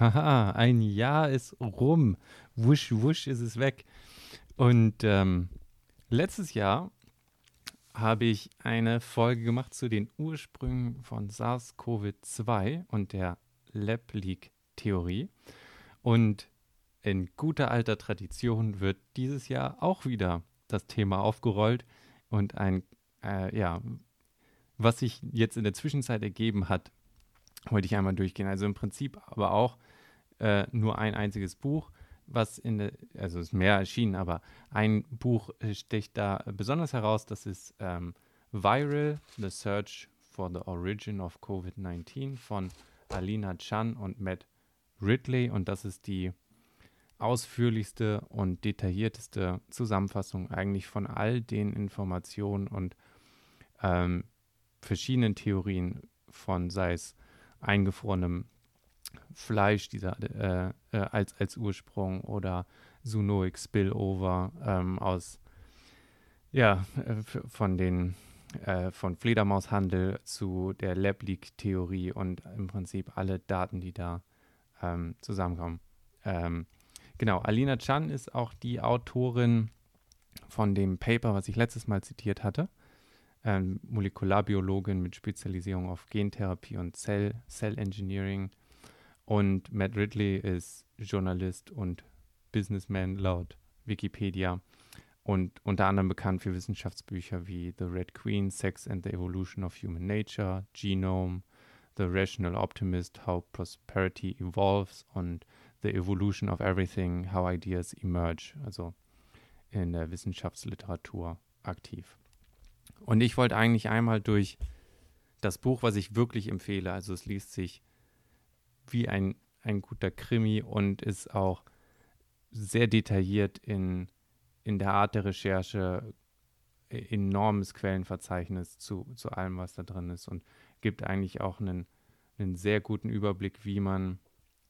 Haha, ein Jahr ist rum. Wusch, wusch ist es weg. Und ähm, letztes Jahr habe ich eine Folge gemacht zu den Ursprüngen von SARS-CoV-2 und der Lab-Leak-Theorie. Und in guter alter Tradition wird dieses Jahr auch wieder das Thema aufgerollt und ein, äh, ja, was sich jetzt in der Zwischenzeit ergeben hat, wollte ich einmal durchgehen. Also im Prinzip aber auch äh, nur ein einziges Buch, was in der, also es ist mehr erschienen, aber ein Buch sticht da besonders heraus, das ist ähm, Viral, The Search for the Origin of COVID-19 von Alina Chan und Matt Ridley. Und das ist die ausführlichste und detaillierteste Zusammenfassung eigentlich von all den Informationen und ähm, verschiedenen Theorien von, sei es eingefrorenem Fleisch dieser, äh, äh, als, als Ursprung oder Zoonoic Spillover ähm, aus, ja, von den, äh, von Fledermaushandel zu der Lab Leak Theorie und im Prinzip alle Daten, die da ähm, zusammenkommen. Ähm, genau, Alina Chan ist auch die Autorin von dem Paper, was ich letztes Mal zitiert hatte. Ähm, Molekularbiologin mit Spezialisierung auf Gentherapie und Cell, Cell Engineering und Matt Ridley ist Journalist und Businessman laut Wikipedia und unter anderem bekannt für Wissenschaftsbücher wie The Red Queen, Sex and the Evolution of Human Nature, Genome, The Rational Optimist, How Prosperity Evolves und The Evolution of Everything, How Ideas Emerge, also in der Wissenschaftsliteratur aktiv. Und ich wollte eigentlich einmal durch das Buch, was ich wirklich empfehle, also es liest sich wie ein, ein guter Krimi und ist auch sehr detailliert in, in der Art der Recherche, e, enormes Quellenverzeichnis zu, zu allem, was da drin ist und gibt eigentlich auch einen, einen sehr guten Überblick, wie man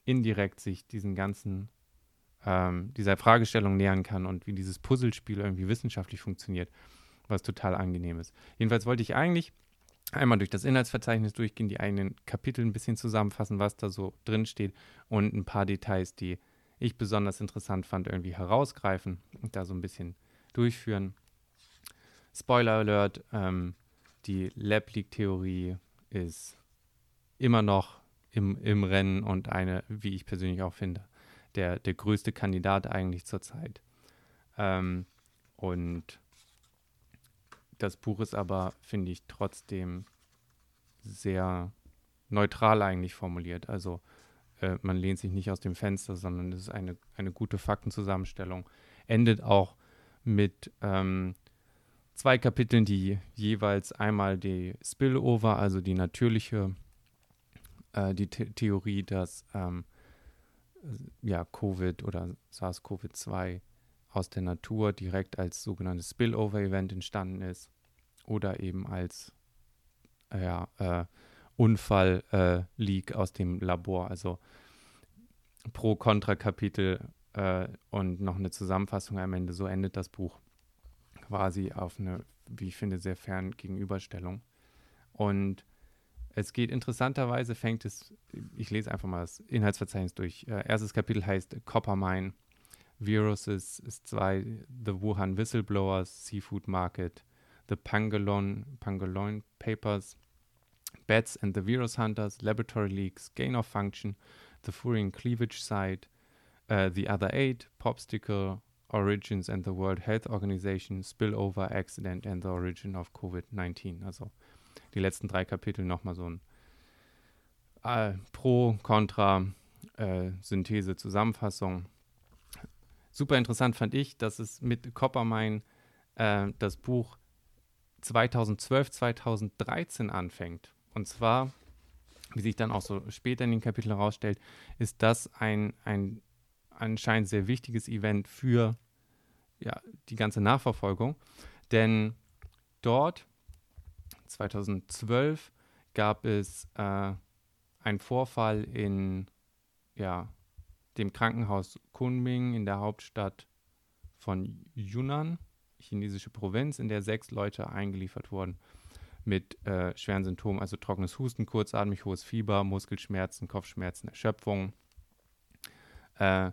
indirekt sich diesen ganzen, ähm, dieser Fragestellung nähern kann und wie dieses Puzzlespiel irgendwie wissenschaftlich funktioniert, was total angenehm ist. Jedenfalls wollte ich eigentlich einmal durch das Inhaltsverzeichnis durchgehen, die eigenen Kapitel ein bisschen zusammenfassen, was da so drin steht und ein paar Details, die ich besonders interessant fand, irgendwie herausgreifen und da so ein bisschen durchführen. Spoiler Alert, ähm, die Lab League Theorie ist immer noch im, im Rennen und eine, wie ich persönlich auch finde, der, der größte Kandidat eigentlich zurzeit. Ähm, und das Buch ist aber, finde ich, trotzdem sehr neutral eigentlich formuliert. Also äh, man lehnt sich nicht aus dem Fenster, sondern es ist eine, eine gute Faktenzusammenstellung. Endet auch mit ähm, zwei Kapiteln, die jeweils einmal die Spillover, also die natürliche, äh, die The Theorie, dass ähm, ja, Covid oder SARS-CoV-2 aus der Natur direkt als sogenanntes Spillover-Event entstanden ist oder eben als ja, äh, Unfall-Leak äh, aus dem Labor. Also Pro-Kontra-Kapitel äh, und noch eine Zusammenfassung am Ende. So endet das Buch quasi auf eine, wie ich finde, sehr fern Gegenüberstellung. Und es geht interessanterweise, fängt es, ich lese einfach mal das Inhaltsverzeichnis durch. Äh, erstes Kapitel heißt Coppermine Viruses ist zwei, The Wuhan Whistleblowers, Seafood Market, The Pangolin, Pangolin Papers, Bats and the Virus Hunters, Laboratory Leaks, Gain of Function, The Furin Cleavage Site, uh, The Other Eight, Popsicle, Origins and the World Health Organization, Spillover, Accident and the Origin of COVID-19. Also die letzten drei Kapitel nochmal so ein äh, Pro, Contra, äh, Synthese, Zusammenfassung super interessant fand ich, dass es mit Coppermine äh, das Buch 2012, 2013 anfängt. Und zwar, wie sich dann auch so später in den Kapiteln herausstellt, ist das ein, ein anscheinend sehr wichtiges Event für ja, die ganze Nachverfolgung. Denn dort, 2012, gab es äh, einen Vorfall in ja, dem Krankenhaus Kunming in der Hauptstadt von Yunnan, chinesische Provinz, in der sechs Leute eingeliefert wurden mit äh, schweren Symptomen, also trockenes Husten, kurzatmig hohes Fieber, Muskelschmerzen, Kopfschmerzen, Erschöpfung. äh,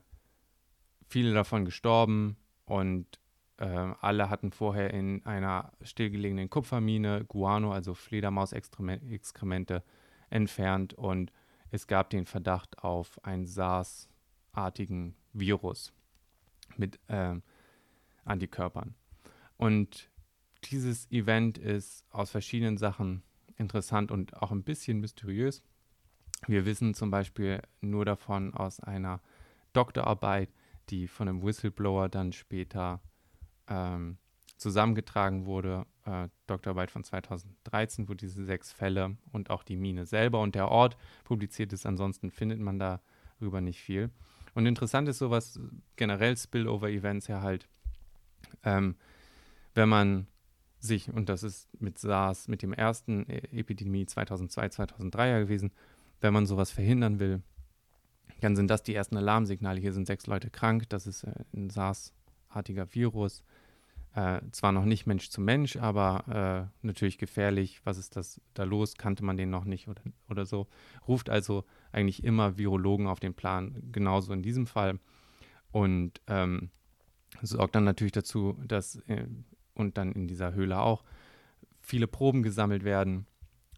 viele davon gestorben und äh, alle hatten vorher in einer stillgelegenen Kupfermine Guano, also Fledermausexkremente, entfernt und es gab den Verdacht auf einen SARS-artigen Virus mit äh, Antikörpern. Und dieses Event ist aus verschiedenen Sachen interessant und auch ein bisschen mysteriös. Wir wissen zum Beispiel nur davon aus einer Doktorarbeit, die von einem Whistleblower dann später ähm, zusammengetragen wurde. Äh, Doktorarbeit von 2013, wo diese sechs Fälle und auch die Mine selber und der Ort publiziert ist. Ansonsten findet man darüber nicht viel. Und interessant ist sowas generell Spillover-Events ja halt, ähm, wenn man sich, und das ist mit SARS, mit dem ersten e Epidemie 2002, 2003 ja gewesen, wenn man sowas verhindern will, dann sind das die ersten Alarmsignale. Hier sind sechs Leute krank, das ist äh, ein SARS-artiger Virus. Äh, zwar noch nicht Mensch zu Mensch, aber äh, natürlich gefährlich. Was ist das da los? Kannte man den noch nicht oder, oder so? Ruft also eigentlich immer Virologen auf den Plan, genauso in diesem Fall. Und ähm, sorgt dann natürlich dazu, dass äh, und dann in dieser Höhle auch viele Proben gesammelt werden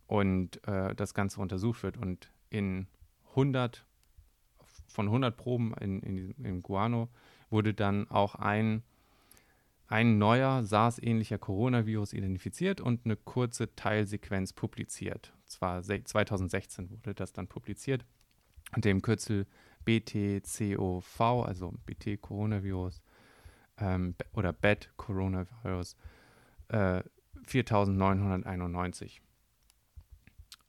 und äh, das Ganze untersucht wird. Und in 100, von 100 Proben in, in, in Guano wurde dann auch ein, ein neuer SARS-ähnlicher Coronavirus identifiziert und eine kurze Teilsequenz publiziert. Zwar 2016 wurde das dann publiziert unter dem Kürzel BTCOV, also BT-Coronavirus ähm, oder Bad Coronavirus äh, 4991.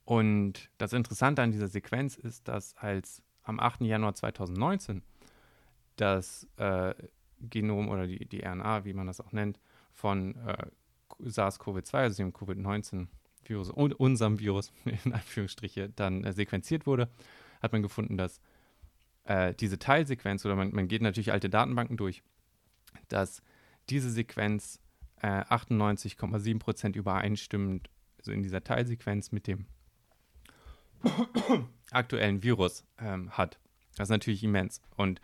Und das Interessante an dieser Sequenz ist, dass als am 8. Januar 2019 das äh, Genom oder die, die RNA, wie man das auch nennt, von äh, SARS-CoV-2, also dem Covid-19-Virus und unserem Virus, in Anführungsstriche, dann äh, sequenziert wurde, hat man gefunden, dass äh, diese Teilsequenz, oder man, man geht natürlich alte Datenbanken durch, dass diese Sequenz äh, 98,7% übereinstimmend, also in dieser Teilsequenz mit dem aktuellen Virus ähm, hat. Das ist natürlich immens und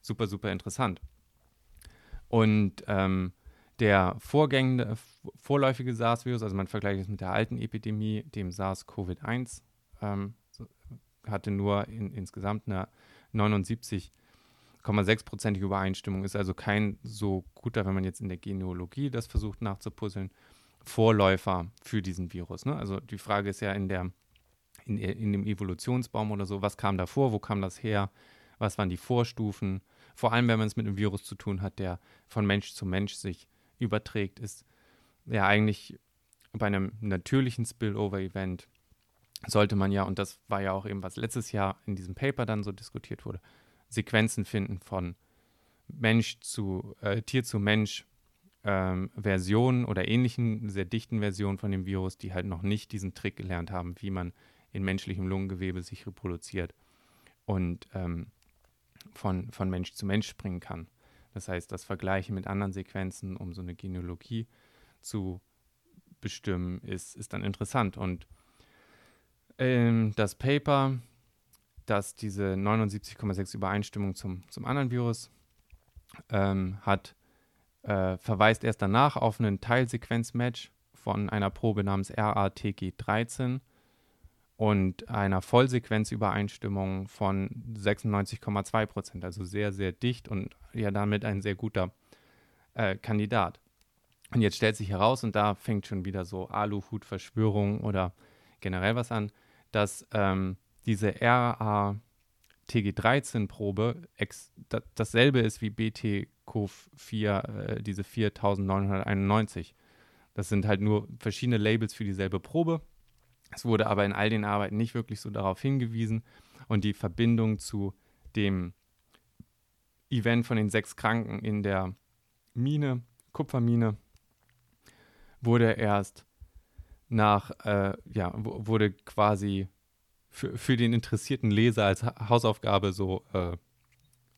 super, super interessant. Und ähm, der vorgängige, vorläufige SARS-Virus, also man vergleicht es mit der alten Epidemie, dem SARS-CoV-1, ähm, hatte nur in, insgesamt eine 79 0,6-prozentige Übereinstimmung ist also kein so guter, wenn man jetzt in der Genealogie das versucht nachzupuzzeln, Vorläufer für diesen Virus. Ne? Also die Frage ist ja in, der, in, in dem Evolutionsbaum oder so, was kam davor, wo kam das her, was waren die Vorstufen? Vor allem, wenn man es mit einem Virus zu tun hat, der von Mensch zu Mensch sich überträgt, ist ja eigentlich bei einem natürlichen Spillover-Event sollte man ja, und das war ja auch eben, was letztes Jahr in diesem Paper dann so diskutiert wurde, Sequenzen finden von Mensch zu äh, Tier zu Mensch ähm, Versionen oder ähnlichen sehr dichten Versionen von dem Virus, die halt noch nicht diesen Trick gelernt haben, wie man in menschlichem Lungengewebe sich reproduziert. Und ähm, von, von Mensch zu Mensch springen kann. Das heißt, das Vergleichen mit anderen Sequenzen, um so eine Genealogie zu bestimmen, ist, ist dann interessant. Und ähm, das Paper dass diese 79,6 Übereinstimmung zum, zum anderen Virus ähm, hat, äh, verweist erst danach auf einen Teilsequenzmatch von einer Probe namens RATG13 und einer Vollsequenzübereinstimmung von 96,2 Prozent, also sehr, sehr dicht und ja damit ein sehr guter äh, Kandidat. Und jetzt stellt sich heraus, und da fängt schon wieder so Aluhut-Verschwörung oder generell was an, dass ähm, diese RA-TG13-Probe dasselbe ist wie BT-CoV4, äh, diese 4991. Das sind halt nur verschiedene Labels für dieselbe Probe. Es wurde aber in all den Arbeiten nicht wirklich so darauf hingewiesen. Und die Verbindung zu dem Event von den sechs Kranken in der Mine, Kupfermine, wurde erst nach, äh, ja, wurde quasi für, für den interessierten Leser als Hausaufgabe so äh,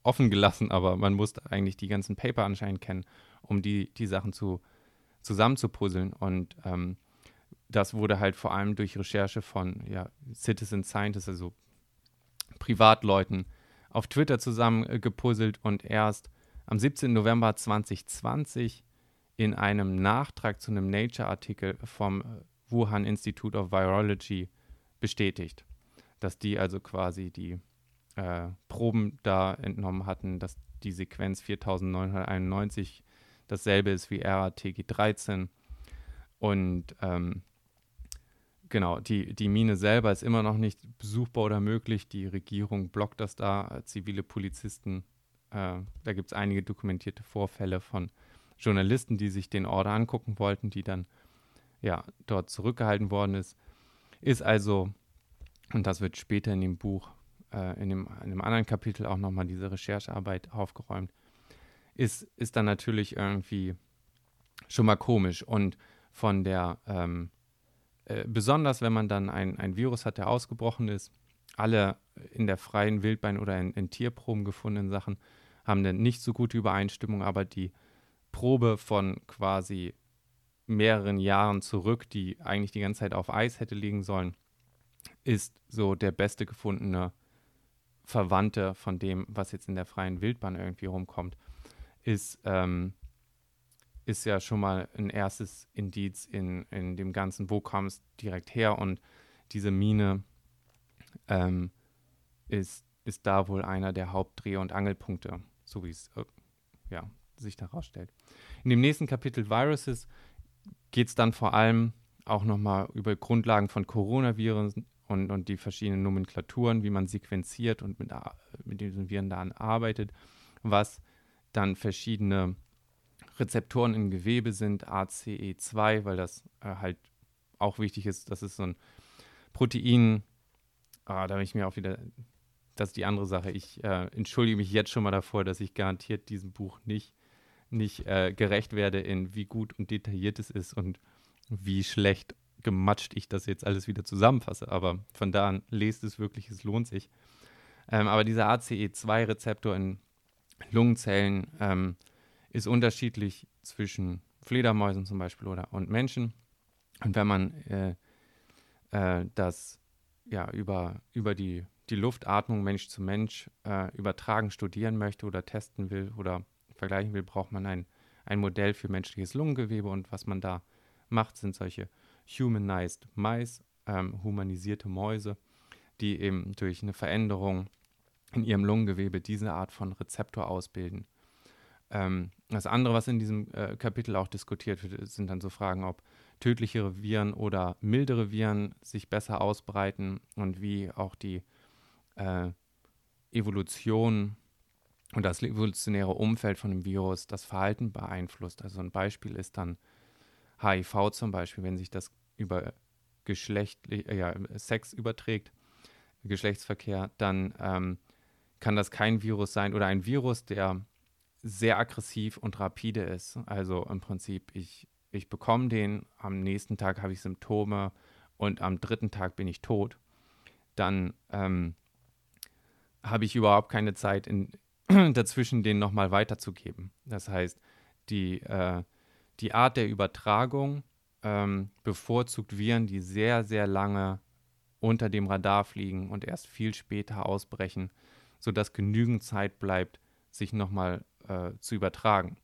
offen gelassen, aber man musste eigentlich die ganzen Paper anscheinend kennen, um die, die Sachen zu, zusammenzupuzzeln. Und ähm, das wurde halt vor allem durch Recherche von ja, Citizen Scientists, also Privatleuten, auf Twitter zusammengepuzzelt und erst am 17. November 2020 in einem Nachtrag zu einem Nature-Artikel vom Wuhan Institute of Virology bestätigt, dass die also quasi die äh, Proben da entnommen hatten, dass die Sequenz 4991 dasselbe ist wie RATG13 und ähm, genau, die, die Mine selber ist immer noch nicht besuchbar oder möglich. Die Regierung blockt das da. Zivile Polizisten, äh, da gibt es einige dokumentierte Vorfälle von Journalisten, die sich den Ort angucken wollten, die dann ja dort zurückgehalten worden ist. Ist also, und das wird später in dem Buch, äh, in, dem, in einem anderen Kapitel auch nochmal diese Recherchearbeit aufgeräumt, ist, ist dann natürlich irgendwie schon mal komisch. Und von der ähm, äh, besonders wenn man dann ein, ein Virus hat, der ausgebrochen ist, alle in der freien Wildbahn oder in, in Tierproben gefundenen Sachen haben eine nicht so gute Übereinstimmung, aber die Probe von quasi mehreren Jahren zurück, die eigentlich die ganze Zeit auf Eis hätte liegen sollen, ist so der beste gefundene Verwandte von dem, was jetzt in der freien Wildbahn irgendwie rumkommt, ist ähm, ist ja schon mal ein erstes Indiz in, in dem Ganzen, wo kam es direkt her und diese Mine ähm, ist, ist da wohl einer der Hauptdreh- und Angelpunkte, so wie es äh, ja, sich herausstellt. In dem nächsten Kapitel Viruses geht es dann vor allem auch nochmal über Grundlagen von Coronaviren und, und die verschiedenen Nomenklaturen, wie man sequenziert und mit, mit diesen Viren da arbeitet, was dann verschiedene Rezeptoren im Gewebe sind ACE2, weil das äh, halt auch wichtig ist. Das ist so ein Protein. Ah, da habe ich mir auch wieder, das ist die andere Sache. Ich äh, entschuldige mich jetzt schon mal davor, dass ich garantiert diesem Buch nicht, nicht äh, gerecht werde, in wie gut und detailliert es ist und wie schlecht gematscht ich das jetzt alles wieder zusammenfasse. Aber von da an lest es wirklich, es lohnt sich. Ähm, aber dieser ACE2-Rezeptor in Lungenzellen ähm, ist unterschiedlich zwischen Fledermäusen zum Beispiel oder und Menschen. Und wenn man äh, äh, das ja über, über die, die Luftatmung Mensch zu Mensch äh, übertragen studieren möchte oder testen will oder vergleichen will, braucht man ein, ein Modell für menschliches Lungengewebe. Und was man da macht, sind solche humanized Mice, ähm, humanisierte Mäuse, die eben durch eine Veränderung in ihrem Lungengewebe diese Art von Rezeptor ausbilden. Ähm, das andere, was in diesem äh, Kapitel auch diskutiert wird, sind dann so Fragen, ob tödlichere Viren oder mildere Viren sich besser ausbreiten und wie auch die äh, Evolution und das evolutionäre Umfeld von dem Virus das Verhalten beeinflusst. Also ein Beispiel ist dann HIV zum Beispiel, wenn sich das über Geschlecht, äh, ja, Sex überträgt, Geschlechtsverkehr, dann ähm, kann das kein Virus sein oder ein Virus, der sehr aggressiv und rapide ist. Also im Prinzip, ich, ich bekomme den, am nächsten Tag habe ich Symptome und am dritten Tag bin ich tot. Dann ähm, habe ich überhaupt keine Zeit in, dazwischen, den nochmal weiterzugeben. Das heißt, die, äh, die Art der Übertragung ähm, bevorzugt Viren, die sehr, sehr lange unter dem Radar fliegen und erst viel später ausbrechen, sodass genügend Zeit bleibt, sich nochmal äh, zu übertragen.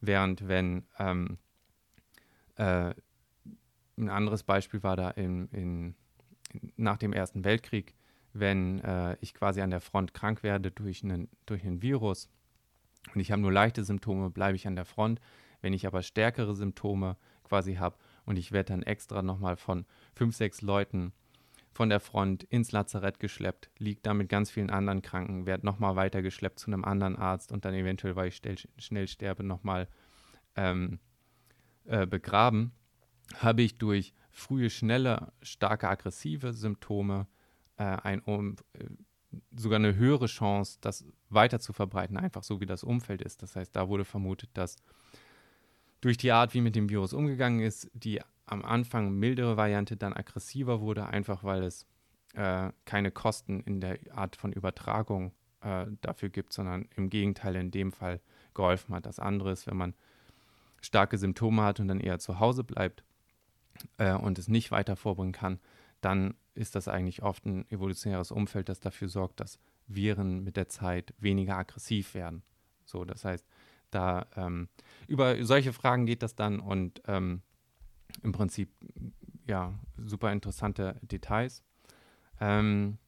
Während wenn ähm, äh, ein anderes Beispiel war da in, in, nach dem Ersten Weltkrieg, wenn äh, ich quasi an der Front krank werde durch einen, durch einen Virus und ich habe nur leichte Symptome, bleibe ich an der Front. Wenn ich aber stärkere Symptome quasi habe und ich werde dann extra nochmal von fünf, sechs Leuten von der Front ins Lazarett geschleppt, liegt da mit ganz vielen anderen Kranken, werde nochmal weitergeschleppt zu einem anderen Arzt und dann eventuell, weil ich schnell, schnell sterbe, nochmal ähm, äh, begraben, habe ich durch frühe, schnelle, starke, aggressive Symptome äh, ein, um, äh, sogar eine höhere Chance, das weiter zu verbreiten, einfach so wie das Umfeld ist. Das heißt, da wurde vermutet, dass durch die Art, wie mit dem Virus umgegangen ist, die am Anfang mildere Variante dann aggressiver wurde, einfach weil es äh, keine Kosten in der Art von Übertragung äh, dafür gibt, sondern im Gegenteil in dem Fall geholfen hat. Das andere ist, wenn man starke Symptome hat und dann eher zu Hause bleibt äh, und es nicht weiter vorbringen kann, dann ist das eigentlich oft ein evolutionäres Umfeld, das dafür sorgt, dass Viren mit der Zeit weniger aggressiv werden. So, das heißt, da ähm, über solche Fragen geht das dann und ähm, im Prinzip ja super interessante Details. Ähm,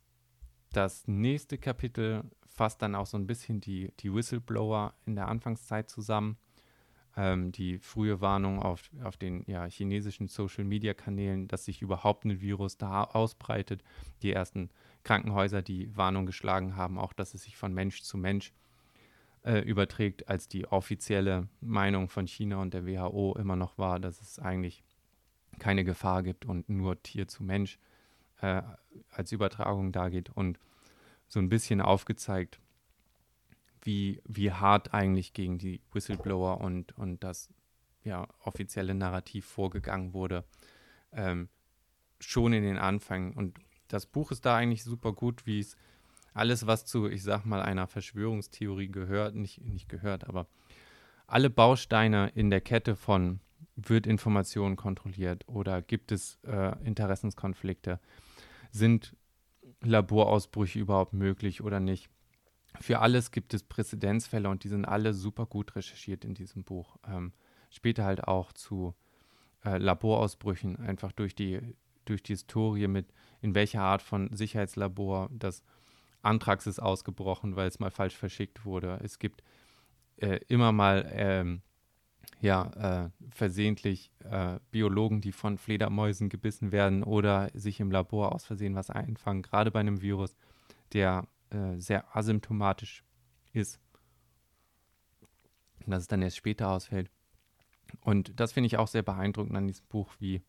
das nächste Kapitel fasst dann auch so ein bisschen die, die Whistleblower in der Anfangszeit zusammen. Ähm, die frühe Warnung auf, auf den ja, chinesischen Social-Media-Kanälen, dass sich überhaupt ein Virus da ausbreitet. Die ersten Krankenhäuser, die Warnung geschlagen haben, auch dass es sich von Mensch zu Mensch äh, überträgt, als die offizielle Meinung von China und der WHO immer noch war, dass es eigentlich keine Gefahr gibt und nur Tier zu Mensch äh, als Übertragung dageht und so ein bisschen aufgezeigt, wie, wie hart eigentlich gegen die Whistleblower und, und das ja, offizielle Narrativ vorgegangen wurde, ähm, schon in den Anfängen. Und das Buch ist da eigentlich super gut, wie es alles, was zu, ich sag mal, einer Verschwörungstheorie gehört, nicht, nicht gehört, aber alle Bausteine in der Kette von wird Information kontrolliert oder gibt es äh, Interessenskonflikte, sind Laborausbrüche überhaupt möglich oder nicht. Für alles gibt es Präzedenzfälle und die sind alle super gut recherchiert in diesem Buch. Ähm, später halt auch zu äh, Laborausbrüchen, einfach durch die, durch die Historie mit, in welcher Art von Sicherheitslabor das Antrax ist ausgebrochen, weil es mal falsch verschickt wurde. Es gibt äh, immer mal ähm, ja, äh, versehentlich äh, Biologen, die von Fledermäusen gebissen werden oder sich im Labor aus Versehen was einfangen, gerade bei einem Virus, der äh, sehr asymptomatisch ist. Dass es dann erst später ausfällt. Und das finde ich auch sehr beeindruckend an diesem Buch, wie,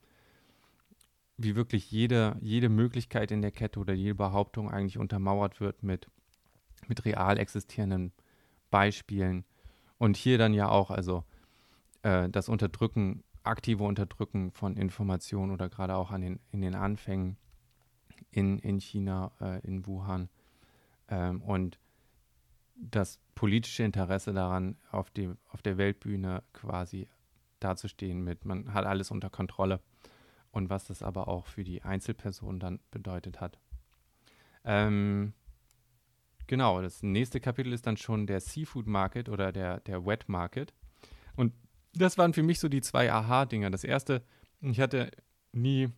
wie wirklich jede, jede Möglichkeit in der Kette oder jede Behauptung eigentlich untermauert wird mit, mit real existierenden Beispielen. Und hier dann ja auch, also äh, das Unterdrücken, aktive Unterdrücken von Informationen oder gerade auch an den, in den Anfängen in, in China, äh, in Wuhan ähm, und das politische Interesse daran, auf, die, auf der Weltbühne quasi dazustehen mit, man hat alles unter Kontrolle und was das aber auch für die Einzelperson dann bedeutet hat. Ähm, genau, das nächste Kapitel ist dann schon der Seafood Market oder der, der Wet Market. Und das waren für mich so die zwei Aha-Dinger. Das erste, ich hatte nie,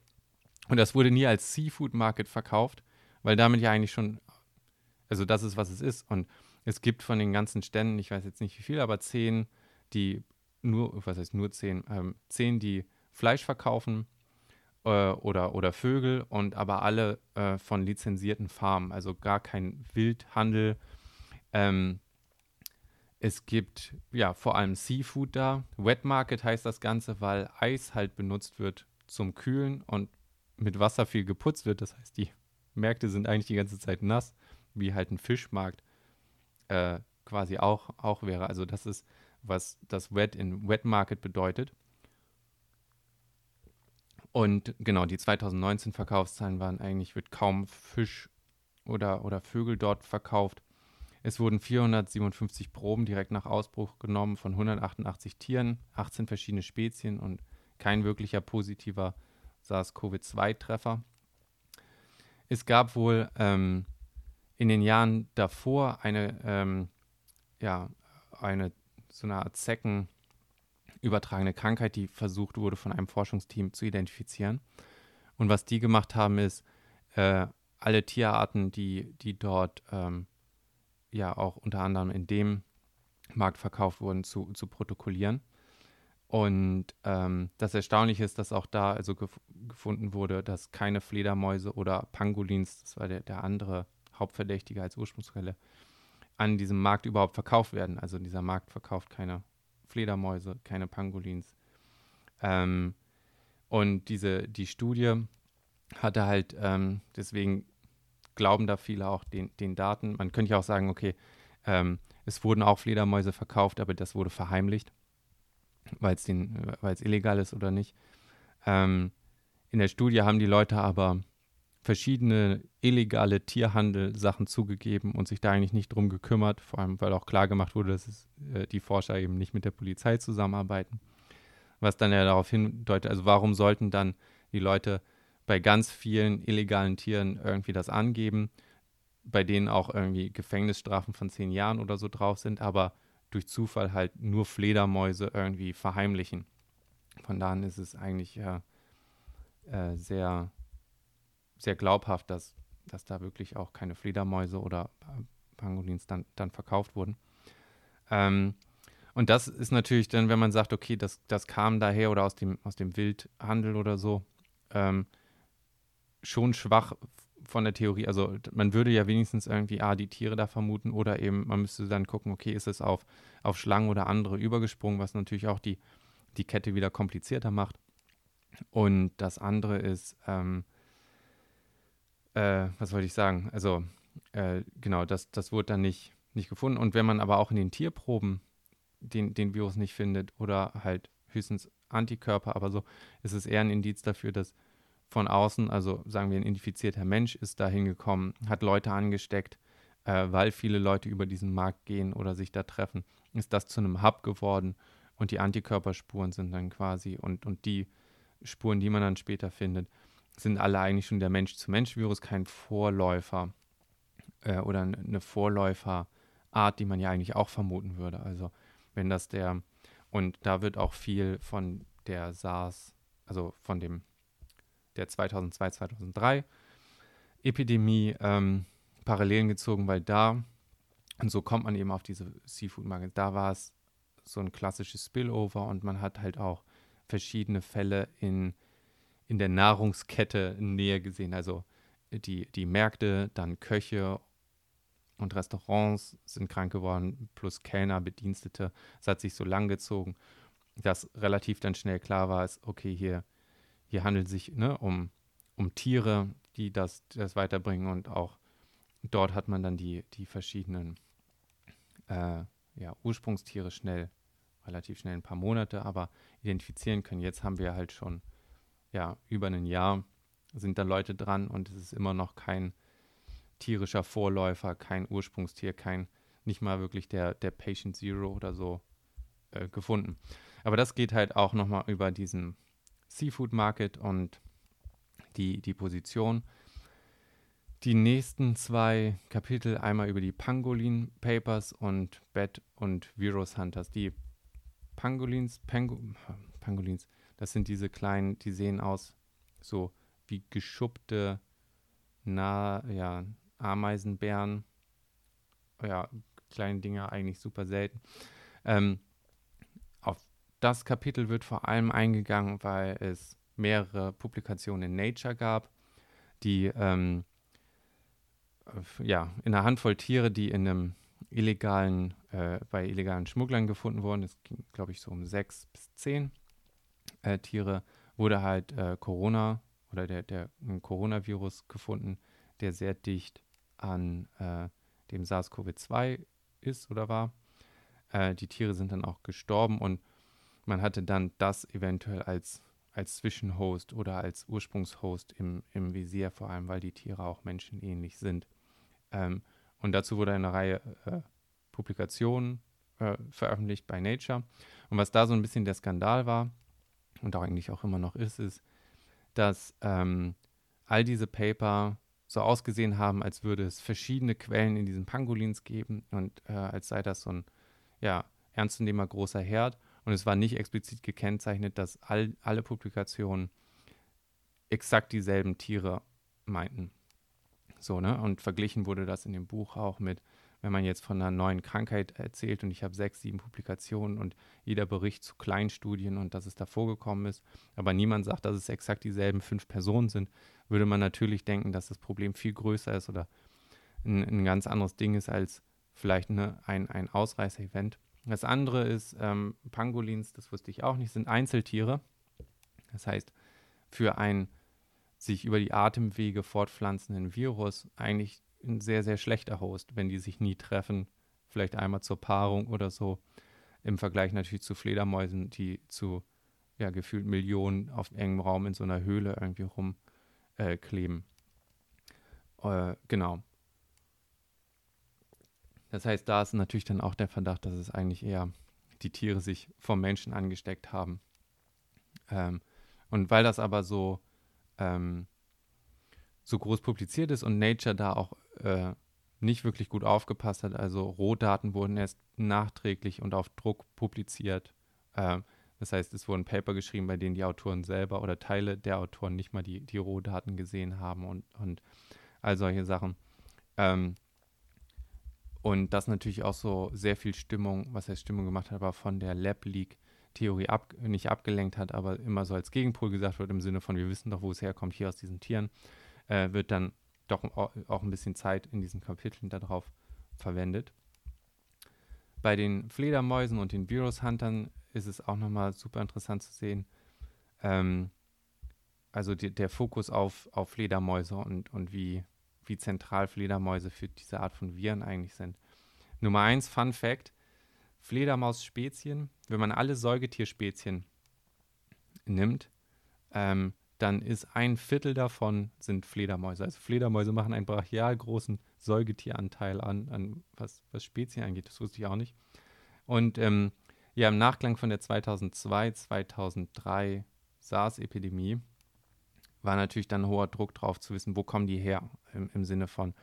und das wurde nie als Seafood Market verkauft, weil damit ja eigentlich schon, also das ist, was es ist. Und es gibt von den ganzen Ständen, ich weiß jetzt nicht wie viel, aber zehn, die nur, was heißt nur zehn, ähm, zehn, die Fleisch verkaufen äh, oder, oder Vögel und aber alle äh, von lizenzierten Farmen, also gar kein Wildhandel. Ähm, es gibt ja vor allem Seafood da. Wet Market heißt das Ganze, weil Eis halt benutzt wird zum Kühlen und mit Wasser viel geputzt wird. Das heißt, die Märkte sind eigentlich die ganze Zeit nass, wie halt ein Fischmarkt äh, quasi auch, auch wäre. Also das ist, was das Wet in Wet Market bedeutet. Und genau, die 2019 Verkaufszahlen waren eigentlich, wird kaum Fisch oder, oder Vögel dort verkauft. Es wurden 457 Proben direkt nach Ausbruch genommen von 188 Tieren, 18 verschiedene Spezien und kein wirklicher positiver SARS-CoV-2-Treffer. Es gab wohl ähm, in den Jahren davor eine, ähm, ja, eine so eine Art Zecken übertragene Krankheit, die versucht wurde von einem Forschungsteam zu identifizieren. Und was die gemacht haben, ist, äh, alle Tierarten, die, die dort ähm, ja auch unter anderem in dem Markt verkauft wurden, zu, zu protokollieren. Und ähm, das Erstaunliche ist, dass auch da also gef gefunden wurde, dass keine Fledermäuse oder Pangolins, das war der, der andere Hauptverdächtige als Ursprungsquelle, an diesem Markt überhaupt verkauft werden. Also dieser Markt verkauft keine Fledermäuse, keine Pangolins. Ähm, und diese, die Studie hatte halt, ähm, deswegen glauben da viele auch den, den Daten. Man könnte ja auch sagen, okay, ähm, es wurden auch Fledermäuse verkauft, aber das wurde verheimlicht, weil es illegal ist oder nicht. Ähm, in der Studie haben die Leute aber verschiedene illegale Tierhandel-Sachen zugegeben und sich da eigentlich nicht drum gekümmert, vor allem weil auch klar gemacht wurde, dass es, äh, die Forscher eben nicht mit der Polizei zusammenarbeiten. Was dann ja darauf hindeutet, also warum sollten dann die Leute bei ganz vielen illegalen Tieren irgendwie das angeben. bei denen auch irgendwie Gefängnisstrafen von zehn Jahren oder so drauf sind, aber durch Zufall halt nur Fledermäuse irgendwie verheimlichen. Von daher ist es eigentlich äh, äh, sehr, sehr glaubhaft, dass, dass da wirklich auch keine Fledermäuse oder Pangolins dann, dann verkauft wurden. Ähm, und das ist natürlich dann, wenn man sagt, okay, das, das kam daher oder aus dem, aus dem Wildhandel oder so, ähm, schon schwach von der Theorie. Also man würde ja wenigstens irgendwie ah, die Tiere da vermuten oder eben man müsste dann gucken, okay, ist es auf, auf Schlangen oder andere übergesprungen, was natürlich auch die, die Kette wieder komplizierter macht. Und das andere ist, ähm, äh, was wollte ich sagen? Also äh, genau, das, das wurde dann nicht, nicht gefunden. Und wenn man aber auch in den Tierproben den, den Virus nicht findet oder halt höchstens Antikörper, aber so ist es eher ein Indiz dafür, dass von außen, also sagen wir ein infizierter Mensch ist da hingekommen, hat Leute angesteckt, äh, weil viele Leute über diesen Markt gehen oder sich da treffen, ist das zu einem Hub geworden und die Antikörperspuren sind dann quasi und, und die Spuren, die man dann später findet, sind alle eigentlich schon der Mensch-zu-Mensch-Virus, kein Vorläufer äh, oder eine Vorläuferart, die man ja eigentlich auch vermuten würde. Also wenn das der, und da wird auch viel von der SARS, also von dem der 2002, 2003 Epidemie ähm, Parallelen gezogen, weil da, und so kommt man eben auf diese Seafood-Marke, da war es so ein klassisches Spillover und man hat halt auch verschiedene Fälle in, in der Nahrungskette näher gesehen. Also die, die Märkte, dann Köche und Restaurants sind krank geworden, plus Kellner, Bedienstete. Es hat sich so lang gezogen, dass relativ dann schnell klar war, ist, okay, hier hier handelt es sich ne, um, um Tiere, die das, das weiterbringen und auch dort hat man dann die, die verschiedenen äh, ja, Ursprungstiere schnell, relativ schnell ein paar Monate, aber identifizieren können. Jetzt haben wir halt schon ja, über ein Jahr sind da Leute dran und es ist immer noch kein tierischer Vorläufer, kein Ursprungstier, kein, nicht mal wirklich der, der Patient Zero oder so äh, gefunden. Aber das geht halt auch nochmal über diesen Seafood Market und die, die Position. Die nächsten zwei Kapitel einmal über die Pangolin Papers und Bat und Virus Hunters. Die Pangolins, Pango, Pangolins, das sind diese kleinen, die sehen aus so wie geschuppte na, ja, Ameisenbären. Ja, kleine Dinger, eigentlich super selten. Ähm, das Kapitel wird vor allem eingegangen, weil es mehrere Publikationen in Nature gab, die ähm, ja, in einer Handvoll Tiere, die in einem illegalen, äh, bei illegalen Schmugglern gefunden wurden, es ging, glaube ich, so um sechs bis zehn äh, Tiere, wurde halt äh, Corona oder der, der Coronavirus gefunden, der sehr dicht an äh, dem SARS-CoV-2 ist oder war. Äh, die Tiere sind dann auch gestorben und man hatte dann das eventuell als, als Zwischenhost oder als Ursprungshost im, im Visier, vor allem weil die Tiere auch menschenähnlich sind. Ähm, und dazu wurde eine Reihe äh, Publikationen äh, veröffentlicht bei Nature. Und was da so ein bisschen der Skandal war und auch eigentlich auch immer noch ist, ist, dass ähm, all diese Paper so ausgesehen haben, als würde es verschiedene Quellen in diesen Pangolins geben und äh, als sei das so ein ja, ernstzunehmender großer Herd. Und es war nicht explizit gekennzeichnet, dass all, alle Publikationen exakt dieselben Tiere meinten. So, ne? Und verglichen wurde das in dem Buch auch mit, wenn man jetzt von einer neuen Krankheit erzählt und ich habe sechs, sieben Publikationen und jeder Bericht zu Kleinstudien und dass es da vorgekommen ist, aber niemand sagt, dass es exakt dieselben fünf Personen sind, würde man natürlich denken, dass das Problem viel größer ist oder ein, ein ganz anderes Ding ist als vielleicht ne, ein, ein Ausreißer-Event. Das andere ist, ähm, Pangolins, das wusste ich auch nicht, sind Einzeltiere. Das heißt, für ein sich über die Atemwege fortpflanzenden Virus eigentlich ein sehr, sehr schlechter Host, wenn die sich nie treffen, vielleicht einmal zur Paarung oder so. Im Vergleich natürlich zu Fledermäusen, die zu ja, gefühlt Millionen auf engem Raum in so einer Höhle irgendwie rumkleben. Äh, äh, genau. Das heißt, da ist natürlich dann auch der Verdacht, dass es eigentlich eher die Tiere sich vom Menschen angesteckt haben. Ähm, und weil das aber so, ähm, so groß publiziert ist und Nature da auch äh, nicht wirklich gut aufgepasst hat. Also Rohdaten wurden erst nachträglich und auf Druck publiziert. Äh, das heißt, es wurden Paper geschrieben, bei denen die Autoren selber oder Teile der Autoren nicht mal die, die Rohdaten gesehen haben und, und all solche Sachen. Ähm, und das natürlich auch so sehr viel Stimmung, was heißt Stimmung gemacht hat, aber von der Lab League Theorie ab, nicht abgelenkt hat, aber immer so als Gegenpol gesagt wird, im Sinne von, wir wissen doch, wo es herkommt, hier aus diesen Tieren, äh, wird dann doch auch ein bisschen Zeit in diesen Kapiteln darauf verwendet. Bei den Fledermäusen und den Virus-Huntern ist es auch nochmal super interessant zu sehen. Ähm, also die, der Fokus auf, auf Fledermäuse und, und wie, wie zentral Fledermäuse für diese Art von Viren eigentlich sind. Nummer eins, Fun Fact: Fledermaus-Spezien, wenn man alle Säugetierspezien nimmt, ähm, dann ist ein Viertel davon sind Fledermäuse. Also Fledermäuse machen einen brachial großen Säugetieranteil an, an was, was Spezien angeht. Das wusste ich auch nicht. Und ähm, ja, im Nachklang von der 2002, 2003 SARS-Epidemie war natürlich dann hoher Druck drauf zu wissen, wo kommen die her im, im Sinne von,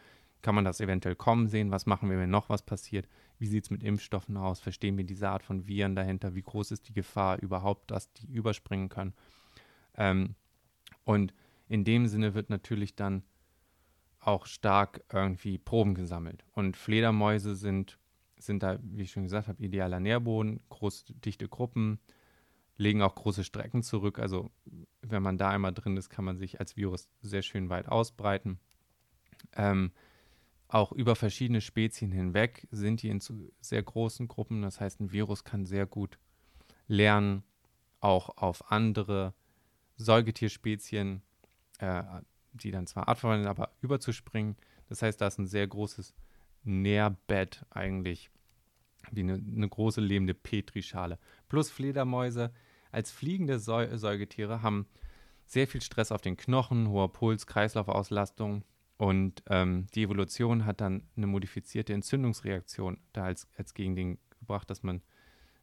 kann man das eventuell kommen sehen? Was machen wir, wenn noch was passiert? Wie sieht es mit Impfstoffen aus? Verstehen wir diese Art von Viren dahinter? Wie groß ist die Gefahr überhaupt, dass die überspringen können? Ähm, und in dem Sinne wird natürlich dann auch stark irgendwie Proben gesammelt. Und Fledermäuse sind, sind da, wie ich schon gesagt habe, idealer Nährboden, großdichte Gruppen, legen auch große Strecken zurück. Also wenn man da einmal drin ist, kann man sich als Virus sehr schön weit ausbreiten. Ähm, auch über verschiedene Spezien hinweg sind die in sehr großen Gruppen. Das heißt, ein Virus kann sehr gut lernen, auch auf andere Säugetierspezien, äh, die dann zwar artverwandt sind, aber überzuspringen. Das heißt, da ist ein sehr großes Nährbett eigentlich, wie eine, eine große lebende Petrischale. Plus Fledermäuse als fliegende Säu Säugetiere haben sehr viel Stress auf den Knochen, hoher Puls, Kreislaufauslastung und ähm, die Evolution hat dann eine modifizierte Entzündungsreaktion da als, als Gegending gebracht, dass man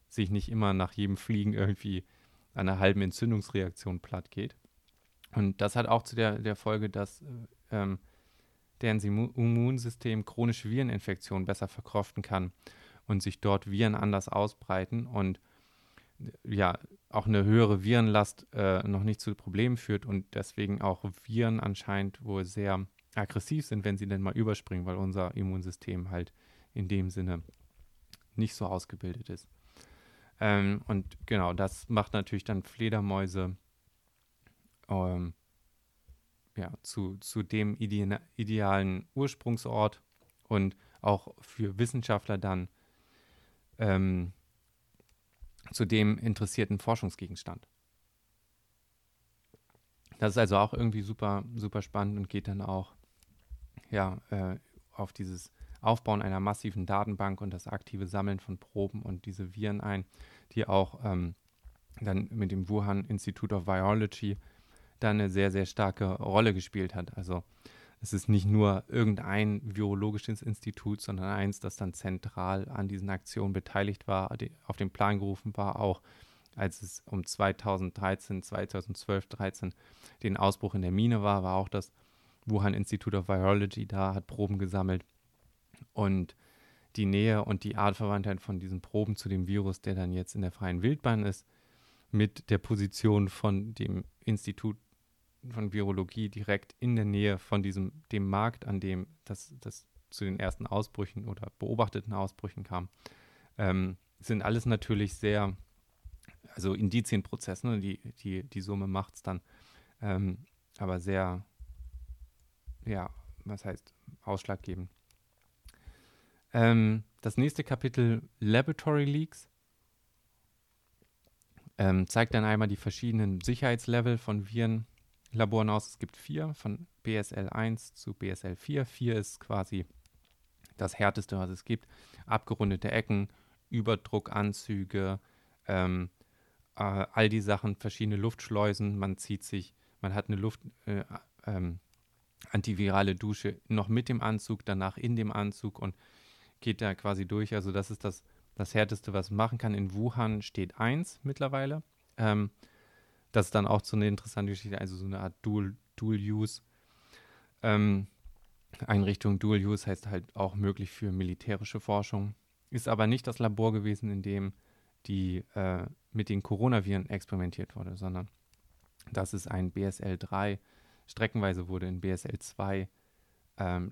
sich nicht immer nach jedem Fliegen irgendwie einer halben Entzündungsreaktion platt geht. Und das hat auch zu der, der Folge, dass äh, ähm, deren Immunsystem chronische Vireninfektionen besser verkraften kann und sich dort Viren anders ausbreiten und ja auch eine höhere Virenlast äh, noch nicht zu Problemen führt und deswegen auch Viren anscheinend wohl sehr aggressiv sind, wenn sie denn mal überspringen, weil unser Immunsystem halt in dem Sinne nicht so ausgebildet ist. Ähm, und genau, das macht natürlich dann Fledermäuse ähm, ja, zu, zu dem ide idealen Ursprungsort und auch für Wissenschaftler dann ähm, zu dem interessierten Forschungsgegenstand. Das ist also auch irgendwie super, super spannend und geht dann auch ja, äh, auf dieses Aufbauen einer massiven Datenbank und das aktive Sammeln von Proben und diese Viren ein, die auch ähm, dann mit dem Wuhan Institute of Virology da eine sehr, sehr starke Rolle gespielt hat. Also es ist nicht nur irgendein virologisches Institut, sondern eins, das dann zentral an diesen Aktionen beteiligt war, auf den Plan gerufen war, auch als es um 2013, 2012, 13 den Ausbruch in der Mine war, war auch das Wuhan Institute of Virology. Da, hat Proben gesammelt und die Nähe und die Artverwandtheit von diesen Proben zu dem Virus, der dann jetzt in der freien Wildbahn ist, mit der Position von dem Institut von Virologie direkt in der Nähe von diesem dem Markt, an dem das, das zu den ersten Ausbrüchen oder beobachteten Ausbrüchen kam, ähm, sind alles natürlich sehr, also Indizienprozesse, ne? die, die, die Summe macht es dann, ähm, aber sehr, ja, was heißt ausschlaggebend. Ähm, das nächste Kapitel Laboratory Leaks ähm, zeigt dann einmal die verschiedenen Sicherheitslevel von Virenlaboren aus. Es gibt vier, von BSL 1 zu BSL 4. 4 ist quasi das härteste, was es gibt. Abgerundete Ecken, Überdruckanzüge, ähm, äh, all die Sachen, verschiedene Luftschleusen. Man zieht sich, man hat eine Luft, äh, ähm, antivirale Dusche noch mit dem Anzug, danach in dem Anzug und geht da quasi durch. Also das ist das, das Härteste, was man machen kann. In Wuhan steht 1 mittlerweile. Ähm, das ist dann auch so eine interessante Geschichte, also so eine Art Dual, Dual Use. Ähm, Einrichtung. Dual Use heißt halt auch möglich für militärische Forschung. Ist aber nicht das Labor gewesen, in dem die äh, mit den Coronaviren experimentiert wurde, sondern das ist ein BSL 3. Streckenweise wurde in BSL 2 ähm,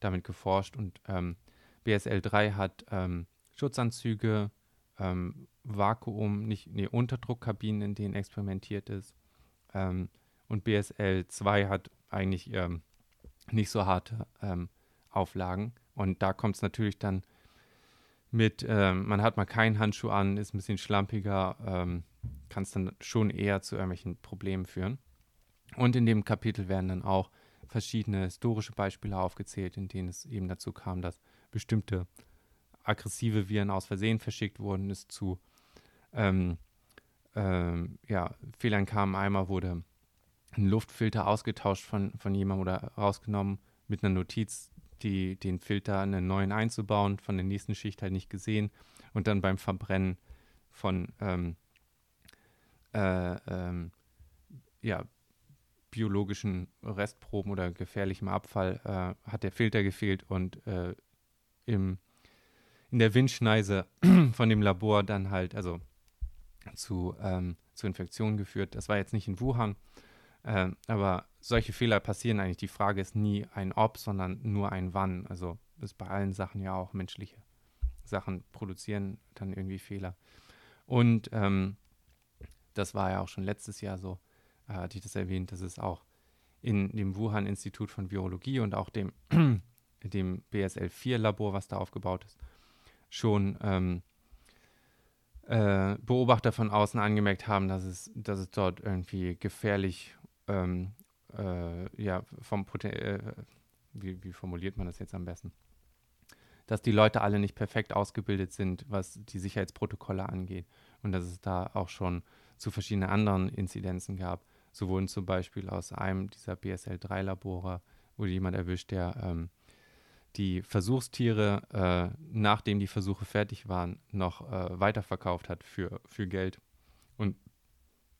damit geforscht und ähm, BSL 3 hat ähm, Schutzanzüge, ähm, Vakuum, nicht, nee, Unterdruckkabinen, in denen experimentiert ist. Ähm, und BSL 2 hat eigentlich ähm, nicht so harte ähm, Auflagen. Und da kommt es natürlich dann mit, ähm, man hat mal keinen Handschuh an, ist ein bisschen schlampiger, ähm, kann es dann schon eher zu irgendwelchen Problemen führen. Und in dem Kapitel werden dann auch verschiedene historische Beispiele aufgezählt, in denen es eben dazu kam, dass bestimmte aggressive Viren aus Versehen verschickt wurden, es zu ähm, ähm, ja, Fehlern kam. Einmal wurde ein Luftfilter ausgetauscht von, von jemandem oder rausgenommen mit einer Notiz, die, den Filter einen neuen einzubauen, von der nächsten Schicht halt nicht gesehen und dann beim Verbrennen von ähm, äh, ähm, ja, biologischen Restproben oder gefährlichem Abfall äh, hat der Filter gefehlt und äh, im, in der Windschneise von dem Labor dann halt, also zu, ähm, zu Infektionen geführt. Das war jetzt nicht in Wuhan, äh, aber solche Fehler passieren eigentlich. Die Frage ist nie ein Ob, sondern nur ein Wann. Also ist bei allen Sachen ja auch menschliche Sachen produzieren dann irgendwie Fehler. Und ähm, das war ja auch schon letztes Jahr so, äh, hatte ich das erwähnt, dass es auch in dem Wuhan-Institut von Virologie und auch dem, dem BSL-4-Labor, was da aufgebaut ist, schon ähm, äh, Beobachter von außen angemerkt haben, dass es, dass es dort irgendwie gefährlich, ähm, äh, ja, vom Poten äh, wie, wie formuliert man das jetzt am besten? Dass die Leute alle nicht perfekt ausgebildet sind, was die Sicherheitsprotokolle angeht. Und dass es da auch schon zu verschiedenen anderen Inzidenzen gab. So wurden zum Beispiel aus einem dieser BSL-3-Labore wurde jemand erwischt, der ähm, die Versuchstiere, äh, nachdem die Versuche fertig waren, noch äh, weiterverkauft hat für, für Geld. Und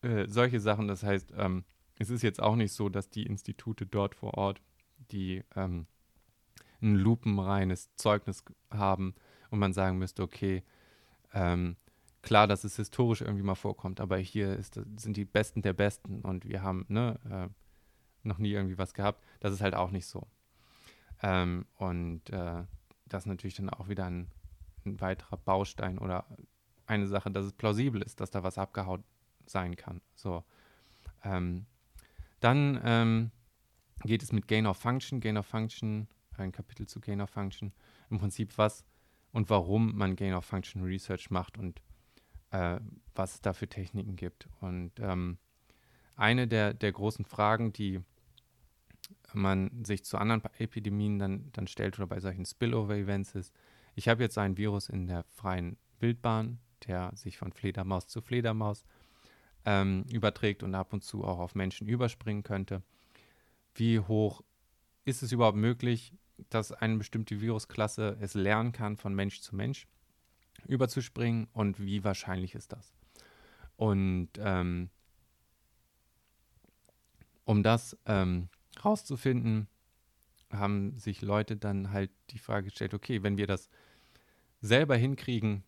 äh, solche Sachen, das heißt, ähm, es ist jetzt auch nicht so, dass die Institute dort vor Ort, die ähm, ein lupenreines Zeugnis haben und man sagen müsste, okay, ähm, klar, dass es historisch irgendwie mal vorkommt, aber hier ist, sind die Besten der Besten und wir haben ne, äh, noch nie irgendwie was gehabt. Das ist halt auch nicht so. Ähm, und äh, das ist natürlich dann auch wieder ein, ein, weiterer Baustein oder eine Sache, dass es plausibel ist, dass da was abgehaut sein kann. So. Ähm, dann ähm, geht es mit Gain of Function. Gain of Function, ein Kapitel zu Gain of Function. Im Prinzip was und warum man Gain of Function Research macht und äh, was es da für Techniken gibt. Und ähm, eine der, der großen Fragen, die man sich zu anderen Epidemien dann, dann stellt oder bei solchen Spillover-Events ist, ich habe jetzt ein Virus in der freien Wildbahn, der sich von Fledermaus zu Fledermaus ähm, überträgt und ab und zu auch auf Menschen überspringen könnte. Wie hoch ist es überhaupt möglich, dass eine bestimmte Virusklasse es lernen kann, von Mensch zu Mensch überzuspringen und wie wahrscheinlich ist das? Und ähm, um das ähm, rauszufinden, haben sich Leute dann halt die Frage gestellt, okay, wenn wir das selber hinkriegen,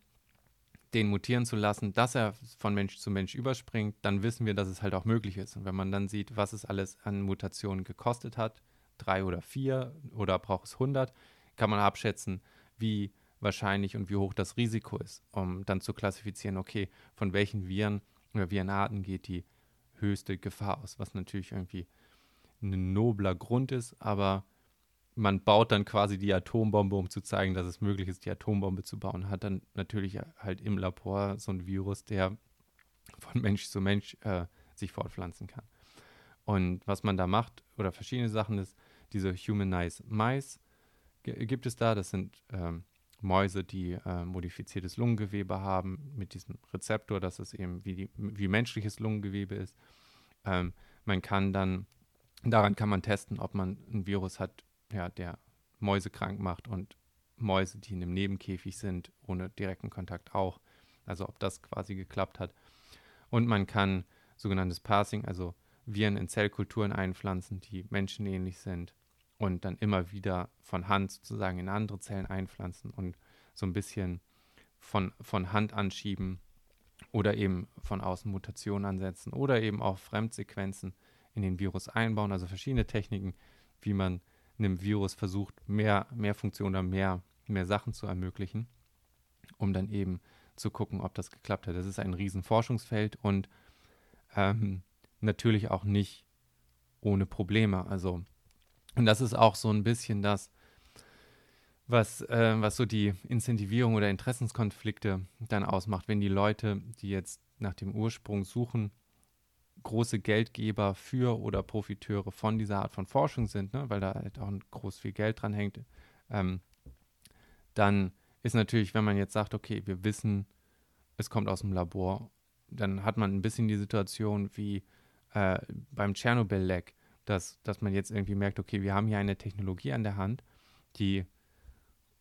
den mutieren zu lassen, dass er von Mensch zu Mensch überspringt, dann wissen wir, dass es halt auch möglich ist. Und wenn man dann sieht, was es alles an Mutationen gekostet hat, drei oder vier oder braucht es 100, kann man abschätzen, wie wahrscheinlich und wie hoch das Risiko ist, um dann zu klassifizieren, okay, von welchen Viren oder Virenarten geht die höchste Gefahr aus, was natürlich irgendwie ein nobler Grund ist, aber man baut dann quasi die Atombombe, um zu zeigen, dass es möglich ist, die Atombombe zu bauen. Hat dann natürlich halt im Labor so ein Virus, der von Mensch zu Mensch äh, sich fortpflanzen kann. Und was man da macht, oder verschiedene Sachen ist, diese Humanized Mice gibt es da. Das sind ähm, Mäuse, die äh, modifiziertes Lungengewebe haben, mit diesem Rezeptor, dass es eben wie, die, wie menschliches Lungengewebe ist. Ähm, man kann dann Daran kann man testen, ob man ein Virus hat, ja, der Mäuse krank macht und Mäuse, die in einem Nebenkäfig sind, ohne direkten Kontakt auch. Also ob das quasi geklappt hat. Und man kann sogenanntes Passing, also Viren in Zellkulturen einpflanzen, die menschenähnlich sind und dann immer wieder von Hand sozusagen in andere Zellen einpflanzen und so ein bisschen von, von Hand anschieben oder eben von außen Mutationen ansetzen oder eben auch Fremdsequenzen in den Virus einbauen, also verschiedene Techniken, wie man einem Virus versucht, mehr, mehr Funktionen oder mehr, mehr Sachen zu ermöglichen, um dann eben zu gucken, ob das geklappt hat. Das ist ein Riesenforschungsfeld und ähm, natürlich auch nicht ohne Probleme. Also, und das ist auch so ein bisschen das, was, äh, was so die Incentivierung oder Interessenskonflikte dann ausmacht, wenn die Leute, die jetzt nach dem Ursprung suchen, große Geldgeber für oder Profiteure von dieser Art von Forschung sind, ne, weil da halt auch groß viel Geld dran hängt, ähm, dann ist natürlich, wenn man jetzt sagt, okay, wir wissen, es kommt aus dem Labor, dann hat man ein bisschen die Situation wie äh, beim Tschernobyl-Leck, dass, dass man jetzt irgendwie merkt, okay, wir haben hier eine Technologie an der Hand, die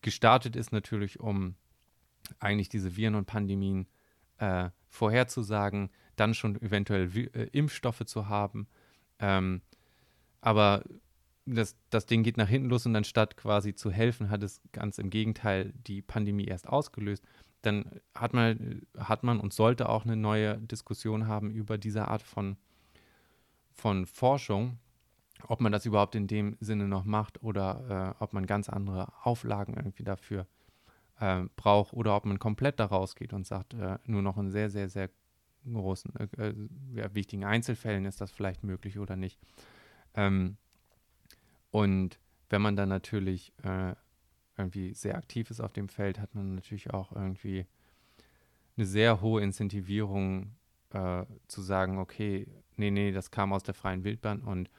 gestartet ist natürlich, um eigentlich diese Viren und Pandemien äh, vorherzusagen, dann schon eventuell äh, Impfstoffe zu haben. Ähm, aber das, das Ding geht nach hinten los und anstatt quasi zu helfen, hat es ganz im Gegenteil die Pandemie erst ausgelöst. Dann hat man, hat man und sollte auch eine neue Diskussion haben über diese Art von, von Forschung, ob man das überhaupt in dem Sinne noch macht oder äh, ob man ganz andere Auflagen irgendwie dafür äh, braucht oder ob man komplett da rausgeht und sagt, äh, nur noch in sehr, sehr, sehr großen, äh, äh, wichtigen Einzelfällen ist das vielleicht möglich oder nicht. Ähm, und wenn man dann natürlich äh, irgendwie sehr aktiv ist auf dem Feld, hat man natürlich auch irgendwie eine sehr hohe Incentivierung äh, zu sagen, okay, nee, nee, das kam aus der freien Wildbahn und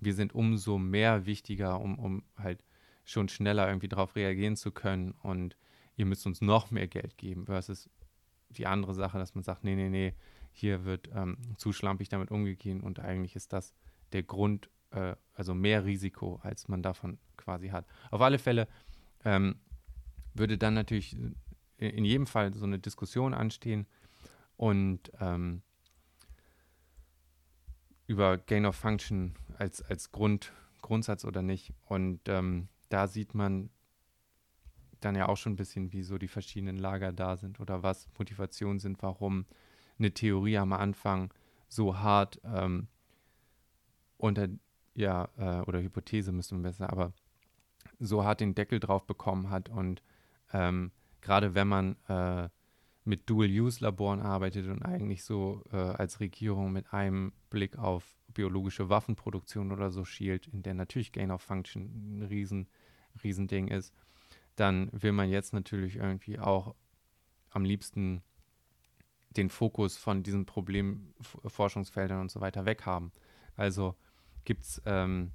wir sind umso mehr wichtiger, um, um halt schon schneller irgendwie darauf reagieren zu können und ihr müsst uns noch mehr Geld geben versus die andere Sache, dass man sagt, nee, nee, nee, hier wird ähm, zu schlampig damit umgegangen und eigentlich ist das der Grund, äh, also mehr Risiko, als man davon quasi hat. Auf alle Fälle ähm, würde dann natürlich in jedem Fall so eine Diskussion anstehen und ähm, über Gain of Function als, als Grund, Grundsatz oder nicht. Und ähm, da sieht man dann ja auch schon ein bisschen, wie so die verschiedenen Lager da sind oder was Motivationen sind, warum eine Theorie am Anfang so hart ähm, unter, ja, äh, oder Hypothese müssen wir besser, aber so hart den Deckel drauf bekommen hat und ähm, gerade wenn man äh, mit Dual-Use-Laboren arbeitet und eigentlich so äh, als Regierung mit einem Blick auf biologische Waffenproduktion oder so schielt, in der natürlich Gain of Function ein riesen, riesen Ding ist, dann will man jetzt natürlich irgendwie auch am liebsten den Fokus von diesen Problemforschungsfeldern und so weiter weghaben. Also gibt es ähm,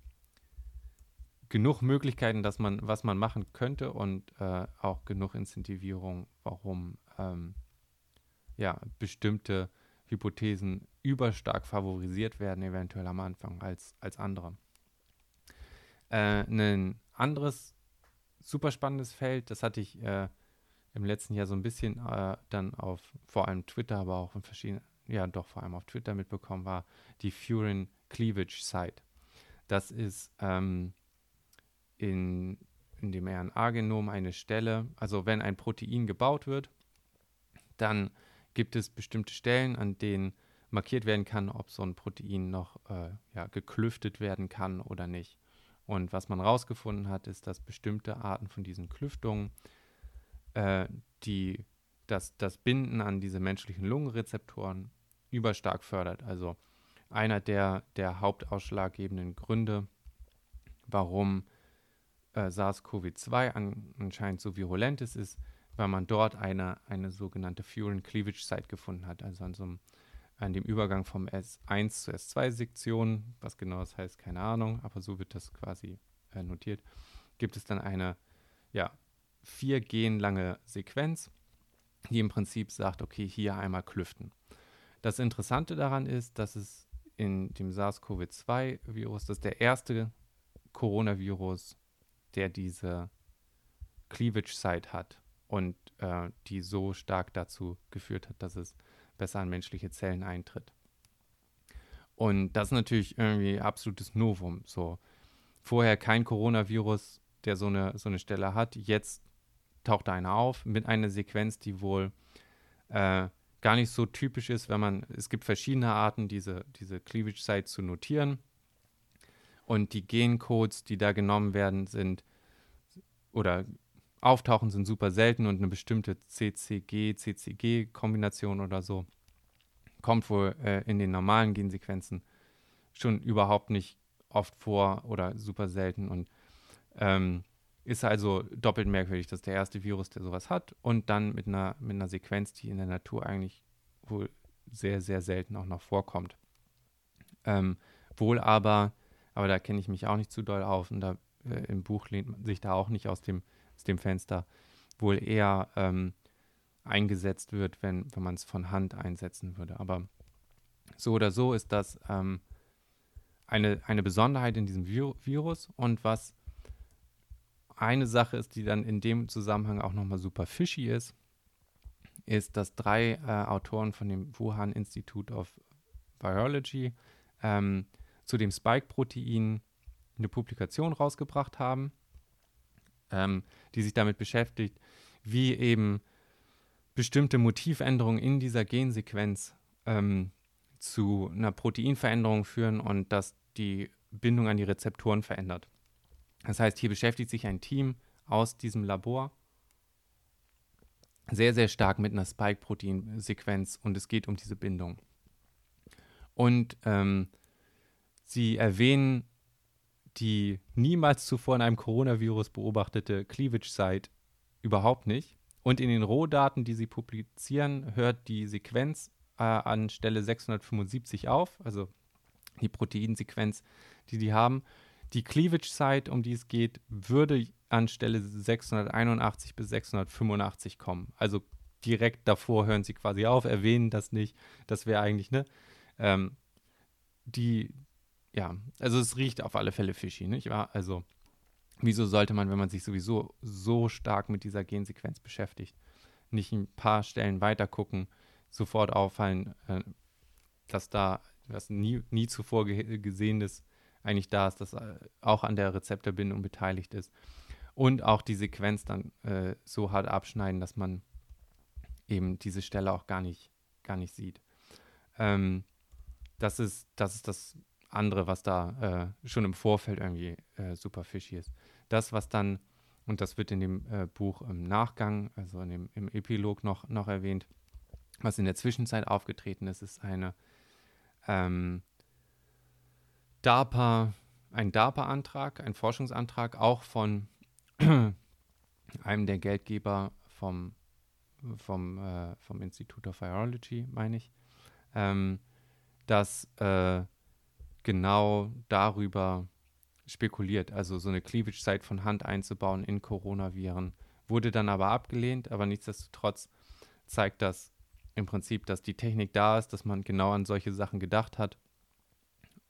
genug Möglichkeiten, dass man, was man machen könnte und äh, auch genug Incentivierung, warum ähm, ja, bestimmte Hypothesen überstark favorisiert werden, eventuell am Anfang als, als andere. Äh, ein anderes super spannendes Feld, das hatte ich äh, im letzten Jahr so ein bisschen äh, dann auf vor allem Twitter, aber auch in verschiedenen, ja doch vor allem auf Twitter mitbekommen, war die Furin Cleavage Site. Das ist ähm, in, in dem RNA-Genom eine Stelle, also wenn ein Protein gebaut wird, dann gibt es bestimmte Stellen, an denen markiert werden kann, ob so ein Protein noch äh, ja, geklüftet werden kann oder nicht. Und was man herausgefunden hat, ist, dass bestimmte Arten von diesen Klüftungen äh, die, das, das Binden an diese menschlichen Lungenrezeptoren überstark fördert. Also einer der, der hauptausschlaggebenden Gründe, warum äh, SARS-CoV-2 an, anscheinend so virulent ist, ist, weil man dort eine, eine sogenannte Furin Cleavage Site gefunden hat, also an, so einem, an dem Übergang vom S1 zur S2-Sektion, was genau das heißt, keine Ahnung, aber so wird das quasi äh, notiert, gibt es dann eine ja, vier Gen lange Sequenz, die im Prinzip sagt, okay, hier einmal klüften. Das Interessante daran ist, dass es in dem SARS-CoV-2-Virus, das ist der erste Coronavirus, der diese Cleavage-Site hat und äh, die so stark dazu geführt hat, dass es besser an menschliche Zellen eintritt. Und das ist natürlich irgendwie absolutes Novum. So, vorher kein Coronavirus, der so eine, so eine Stelle hat. Jetzt taucht da einer auf mit einer Sequenz, die wohl äh, gar nicht so typisch ist, wenn man, es gibt verschiedene Arten, diese, diese Cleavage-Site zu notieren. Und die Gencodes, die da genommen werden, sind oder auftauchen, sind super selten und eine bestimmte CCG-CCG-Kombination oder so kommt wohl äh, in den normalen Gensequenzen schon überhaupt nicht oft vor oder super selten und ähm, ist also doppelt merkwürdig, dass der erste Virus, der sowas hat und dann mit einer, mit einer Sequenz, die in der Natur eigentlich wohl sehr, sehr selten auch noch vorkommt. Ähm, wohl aber, aber da kenne ich mich auch nicht zu doll auf und da äh, im Buch lehnt man sich da auch nicht aus dem, aus dem Fenster, wohl eher ähm, eingesetzt wird, wenn, wenn man es von Hand einsetzen würde. Aber so oder so ist das ähm, eine, eine Besonderheit in diesem Vir Virus und was eine Sache ist, die dann in dem Zusammenhang auch nochmal super fishy ist, ist, dass drei äh, Autoren von dem Wuhan Institute of Virology ähm, zu dem Spike-Protein eine Publikation rausgebracht haben, ähm, die sich damit beschäftigt, wie eben bestimmte Motivänderungen in dieser Gensequenz ähm, zu einer Proteinveränderung führen und dass die Bindung an die Rezeptoren verändert. Das heißt, hier beschäftigt sich ein Team aus diesem Labor sehr, sehr stark mit einer Spike-Protein-Sequenz und es geht um diese Bindung. Und ähm, sie erwähnen die niemals zuvor in einem Coronavirus beobachtete Cleavage-Site überhaupt nicht. Und in den Rohdaten, die sie publizieren, hört die Sequenz äh, an Stelle 675 auf, also die Proteinsequenz, die die haben. Die Cleavage-Site, um die es geht, würde an Stelle 681 bis 685 kommen. Also direkt davor hören sie quasi auf, erwähnen das nicht. Das wäre eigentlich, ne? Ähm, die, ja, also es riecht auf alle Fälle fishy, nicht wahr? Also, wieso sollte man, wenn man sich sowieso so stark mit dieser Gensequenz beschäftigt, nicht ein paar Stellen weiter gucken, sofort auffallen, äh, dass da was nie, nie zuvor ge gesehen ist, eigentlich da ist, dass äh, auch an der Rezeptorbindung beteiligt ist. Und auch die Sequenz dann äh, so hart abschneiden, dass man eben diese Stelle auch gar nicht, gar nicht sieht. Ähm, das, ist, das ist das andere, was da äh, schon im Vorfeld irgendwie äh, super fishy ist. Das, was dann, und das wird in dem äh, Buch im Nachgang, also in dem, im Epilog noch, noch erwähnt, was in der Zwischenzeit aufgetreten ist, ist eine ähm, DARPA, ein DARPA-Antrag, ein Forschungsantrag, auch von einem der Geldgeber vom, vom, äh, vom Institute of Virology, meine ich, ähm, das äh, genau darüber spekuliert, also so eine Cleavage-Site von Hand einzubauen in Coronaviren. Wurde dann aber abgelehnt, aber nichtsdestotrotz zeigt das im Prinzip, dass die Technik da ist, dass man genau an solche Sachen gedacht hat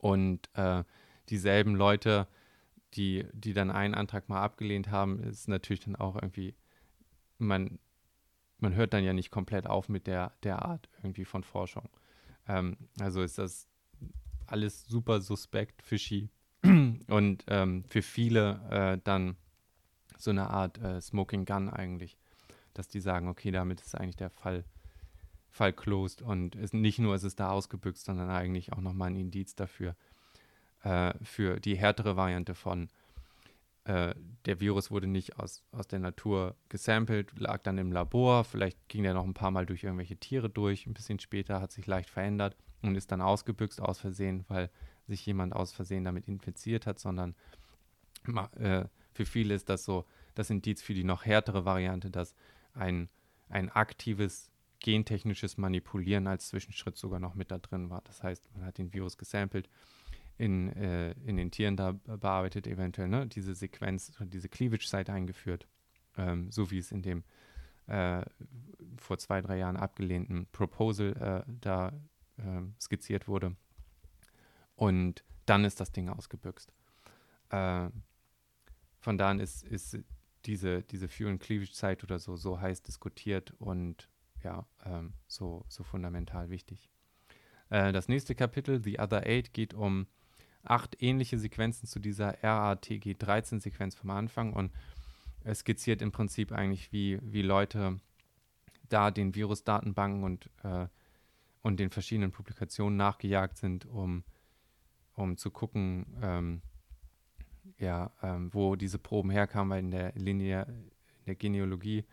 und äh, dieselben Leute, die, die dann einen Antrag mal abgelehnt haben, ist natürlich dann auch irgendwie, man, man hört dann ja nicht komplett auf mit der, der Art irgendwie von Forschung. Ähm, also ist das alles super suspekt, fishy und ähm, für viele äh, dann so eine Art äh, Smoking Gun eigentlich, dass die sagen, okay, damit ist eigentlich der Fall, Fall closed und ist nicht nur ist es da ausgebüxt, sondern eigentlich auch nochmal ein Indiz dafür, äh, für die härtere Variante von äh, der Virus wurde nicht aus, aus der Natur gesampelt, lag dann im Labor, vielleicht ging der noch ein paar Mal durch irgendwelche Tiere durch, ein bisschen später hat sich leicht verändert und ist dann ausgebüxt aus Versehen, weil sich jemand aus Versehen damit infiziert hat, sondern äh, für viele ist das so das Indiz für die noch härtere Variante, dass ein, ein aktives gentechnisches Manipulieren als Zwischenschritt sogar noch mit da drin war. Das heißt, man hat den Virus gesampelt, in, äh, in den Tieren da bearbeitet, eventuell ne, diese Sequenz, diese Cleavage-Site eingeführt, ähm, so wie es in dem äh, vor zwei, drei Jahren abgelehnten Proposal äh, da ähm, skizziert wurde. Und dann ist das Ding ausgebüxt. Äh, von da an ist, ist diese, diese Fuel- Cleavage-Site oder so so heiß diskutiert und ja, ähm, so, so fundamental wichtig. Äh, das nächste Kapitel, The Other Eight, geht um acht ähnliche Sequenzen zu dieser RATG13-Sequenz vom Anfang und es skizziert im Prinzip eigentlich, wie, wie Leute da den Virusdatenbanken und, äh, und den verschiedenen Publikationen nachgejagt sind, um, um zu gucken, ähm, ja, ähm, wo diese Proben herkamen, weil in der Linie, in der Genealogie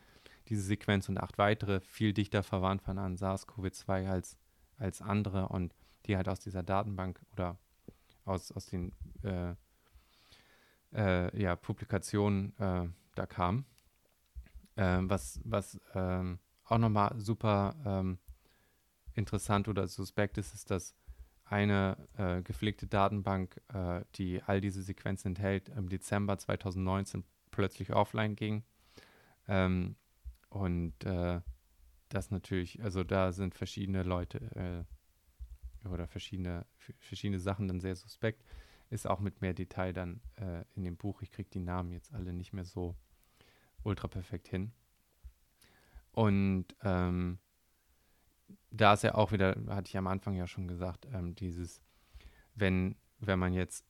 diese Sequenz und acht weitere viel dichter verwandt waren an SARS-CoV-2 als, als andere und die halt aus dieser Datenbank oder aus, aus den äh, äh, ja, Publikationen äh, da kamen. Ähm, was was ähm, auch nochmal super ähm, interessant oder suspekt ist, ist, dass eine äh, gepflegte Datenbank, äh, die all diese Sequenzen enthält, im Dezember 2019 plötzlich offline ging. Ähm, und äh, das natürlich, also da sind verschiedene Leute äh, oder verschiedene, verschiedene Sachen dann sehr suspekt. Ist auch mit mehr Detail dann äh, in dem Buch. Ich kriege die Namen jetzt alle nicht mehr so ultra perfekt hin. Und ähm, da ist ja auch wieder, hatte ich am Anfang ja schon gesagt, ähm, dieses, wenn, wenn man jetzt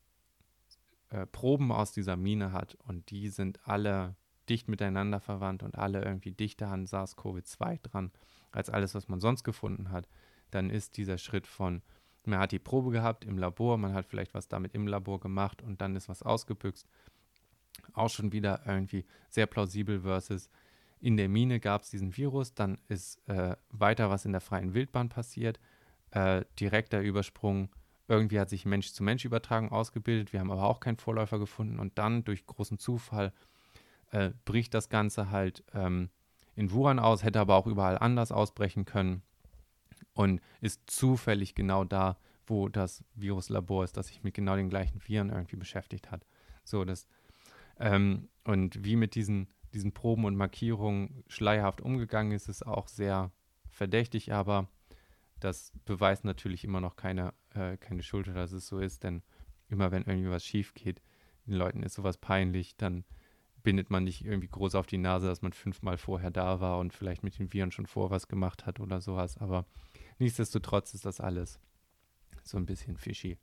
äh, Proben aus dieser Mine hat und die sind alle dicht miteinander verwandt und alle irgendwie dichter an SARS-CoV-2 dran als alles, was man sonst gefunden hat, dann ist dieser Schritt von, man hat die Probe gehabt im Labor, man hat vielleicht was damit im Labor gemacht und dann ist was ausgebüxt, auch schon wieder irgendwie sehr plausibel versus in der Mine gab es diesen Virus, dann ist äh, weiter was in der freien Wildbahn passiert, äh, direkter Übersprung, irgendwie hat sich Mensch-zu-Mensch-Übertragung ausgebildet, wir haben aber auch keinen Vorläufer gefunden und dann durch großen Zufall äh, bricht das Ganze halt ähm, in Wuhan aus, hätte aber auch überall anders ausbrechen können und ist zufällig genau da, wo das Viruslabor ist, das sich mit genau den gleichen Viren irgendwie beschäftigt hat. So, das ähm, und wie mit diesen diesen Proben und Markierungen schleierhaft umgegangen ist, ist auch sehr verdächtig, aber das beweist natürlich immer noch keine, äh, keine Schuld, dass es so ist, denn immer wenn irgendwie was schief geht, den Leuten ist sowas peinlich, dann bindet man nicht irgendwie groß auf die Nase, dass man fünfmal vorher da war und vielleicht mit den Viren schon vor was gemacht hat oder sowas, aber nichtsdestotrotz ist das alles so ein bisschen fishy.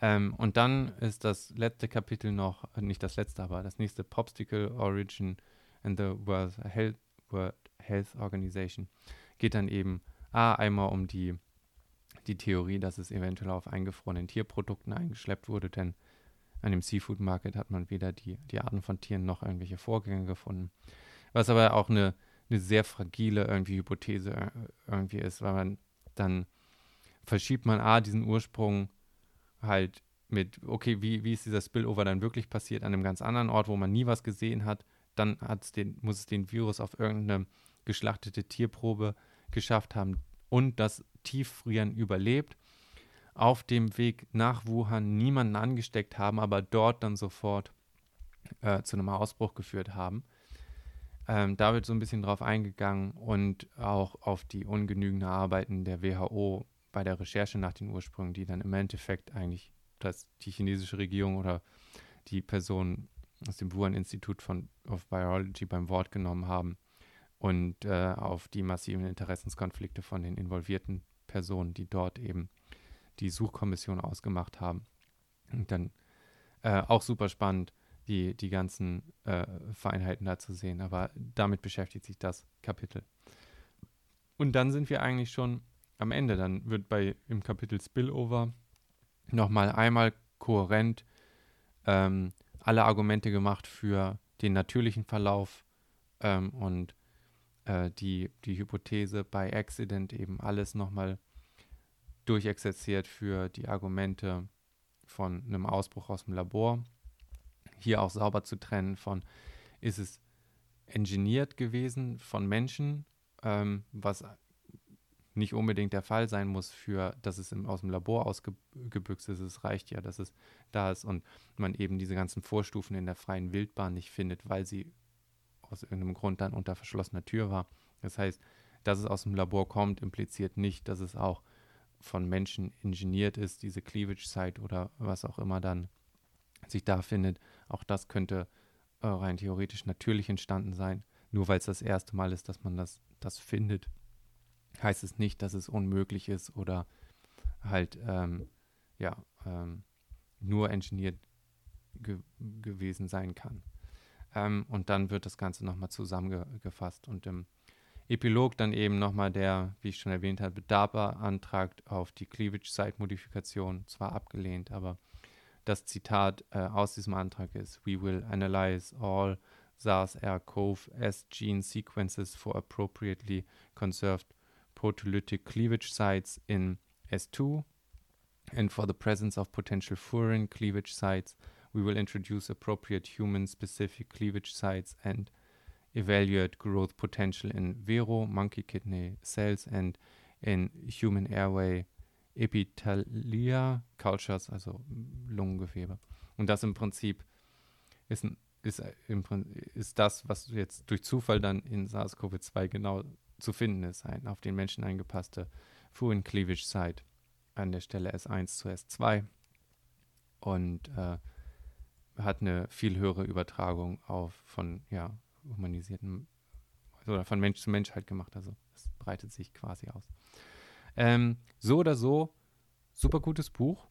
Ähm, und dann ist das letzte Kapitel noch, äh, nicht das letzte, aber das nächste Popsicle Origin and the World Health, World Health Organization. Geht dann eben ah, einmal um die, die Theorie, dass es eventuell auf eingefrorenen Tierprodukten eingeschleppt wurde, denn an dem Seafood Market hat man weder die, die Arten von Tieren noch irgendwelche Vorgänge gefunden. Was aber auch eine, eine sehr fragile irgendwie Hypothese äh, irgendwie ist, weil man dann verschiebt man A, diesen Ursprung halt mit, okay, wie, wie ist dieser Spillover dann wirklich passiert an einem ganz anderen Ort, wo man nie was gesehen hat. Dann hat's den, muss es den Virus auf irgendeine geschlachtete Tierprobe geschafft haben und das Tieffrieren überlebt. Auf dem Weg nach Wuhan niemanden angesteckt haben, aber dort dann sofort äh, zu einem Ausbruch geführt haben. Ähm, da wird so ein bisschen drauf eingegangen und auch auf die ungenügende Arbeiten der WHO bei der Recherche nach den Ursprüngen, die dann im Endeffekt eigentlich dass die chinesische Regierung oder die Personen aus dem Wuhan-Institut of Biology beim Wort genommen haben und äh, auf die massiven Interessenskonflikte von den involvierten Personen, die dort eben die Suchkommission ausgemacht haben. Und dann äh, auch super spannend, die, die ganzen äh, Feinheiten da zu sehen, aber damit beschäftigt sich das Kapitel. Und dann sind wir eigentlich schon am Ende, dann wird bei im Kapitel Spillover nochmal einmal kohärent ähm, alle Argumente gemacht für den natürlichen Verlauf ähm, und äh, die, die Hypothese bei Accident eben alles nochmal durchexerziert für die Argumente von einem Ausbruch aus dem Labor. Hier auch sauber zu trennen von, ist es engineert gewesen von Menschen, ähm, was nicht unbedingt der Fall sein muss, für dass es im, aus dem Labor ausgebüxt ist. Es reicht ja, dass es da ist und man eben diese ganzen Vorstufen in der freien Wildbahn nicht findet, weil sie aus irgendeinem Grund dann unter verschlossener Tür war. Das heißt, dass es aus dem Labor kommt, impliziert nicht, dass es auch von Menschen ingeniert ist, diese Cleavage-Site oder was auch immer dann sich da findet. Auch das könnte äh, rein theoretisch natürlich entstanden sein, nur weil es das erste Mal ist, dass man das, das findet heißt es nicht, dass es unmöglich ist oder halt, ähm, ja, ähm, nur engineert ge gewesen sein kann. Ähm, und dann wird das Ganze nochmal zusammengefasst und im Epilog dann eben nochmal der, wie ich schon erwähnt habe, DARPA-Antrag auf die Cleavage-Site-Modifikation, zwar abgelehnt, aber das Zitat äh, aus diesem Antrag ist: We will analyze all SARS-CoV S gene sequences for appropriately conserved proteolytic cleavage sites in S2 and for the presence of potential furin cleavage sites, we will introduce appropriate human-specific cleavage sites and evaluate growth potential in Vero, monkey kidney cells and in human airway Epithelia cultures, also Lungengewebe. Und das im Prinzip ist, ist, im, ist das, was jetzt durch Zufall dann in SARS-CoV-2 genau zu finden ist, ein auf den Menschen angepasste Furin Cleavage Site an der Stelle S1 zu S2 und äh, hat eine viel höhere Übertragung auf von ja, humanisierten oder von Mensch zu Mensch halt gemacht. Also es breitet sich quasi aus. Ähm, so oder so, super gutes Buch,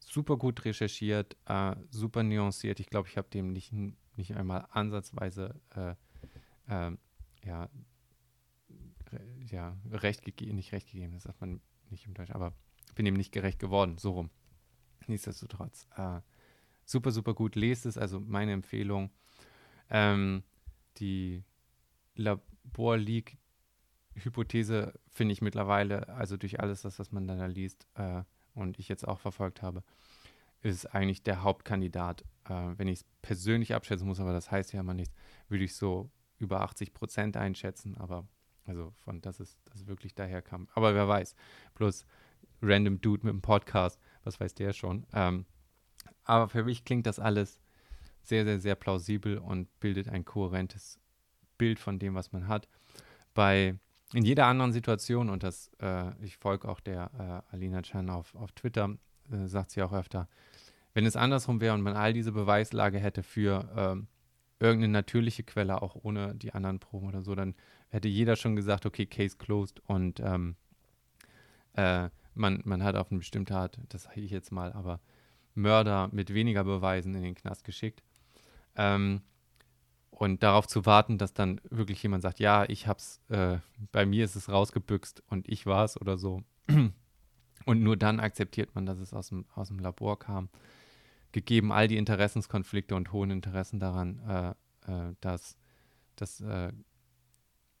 super gut recherchiert, äh, super nuanciert. Ich glaube, ich habe dem nicht, nicht einmal ansatzweise äh, äh, ja, re, ja, recht gegeben, nicht recht gegeben, das sagt man nicht im Deutsch, aber bin ihm nicht gerecht geworden, so rum. Nichtsdestotrotz, äh, super, super gut. Lest es, also meine Empfehlung. Ähm, die Labor-Leak-Hypothese finde ich mittlerweile, also durch alles das, was man da liest äh, und ich jetzt auch verfolgt habe, ist eigentlich der Hauptkandidat. Äh, wenn ich es persönlich abschätzen muss, aber das heißt ja immer nichts, würde ich so über 80 Prozent einschätzen, aber also von, dass es, dass es wirklich daher kam. Aber wer weiß. Plus random Dude mit einem Podcast, was weiß der schon. Ähm, aber für mich klingt das alles sehr, sehr, sehr plausibel und bildet ein kohärentes Bild von dem, was man hat. Bei in jeder anderen Situation, und das, äh, ich folge auch der äh, Alina Chan auf, auf Twitter, äh, sagt sie auch öfter, wenn es andersrum wäre und man all diese Beweislage hätte für ähm, irgendeine natürliche Quelle, auch ohne die anderen Proben oder so, dann hätte jeder schon gesagt, okay, Case closed und ähm, äh, man, man hat auf eine bestimmte Art, das sage ich jetzt mal, aber Mörder mit weniger Beweisen in den Knast geschickt. Ähm, und darauf zu warten, dass dann wirklich jemand sagt, ja, ich hab's, äh, bei mir ist es rausgebüxt und ich war es oder so. Und nur dann akzeptiert man, dass es aus dem, aus dem Labor kam. Gegeben all die Interessenskonflikte und hohen Interessen daran, äh, äh, dass, dass, äh,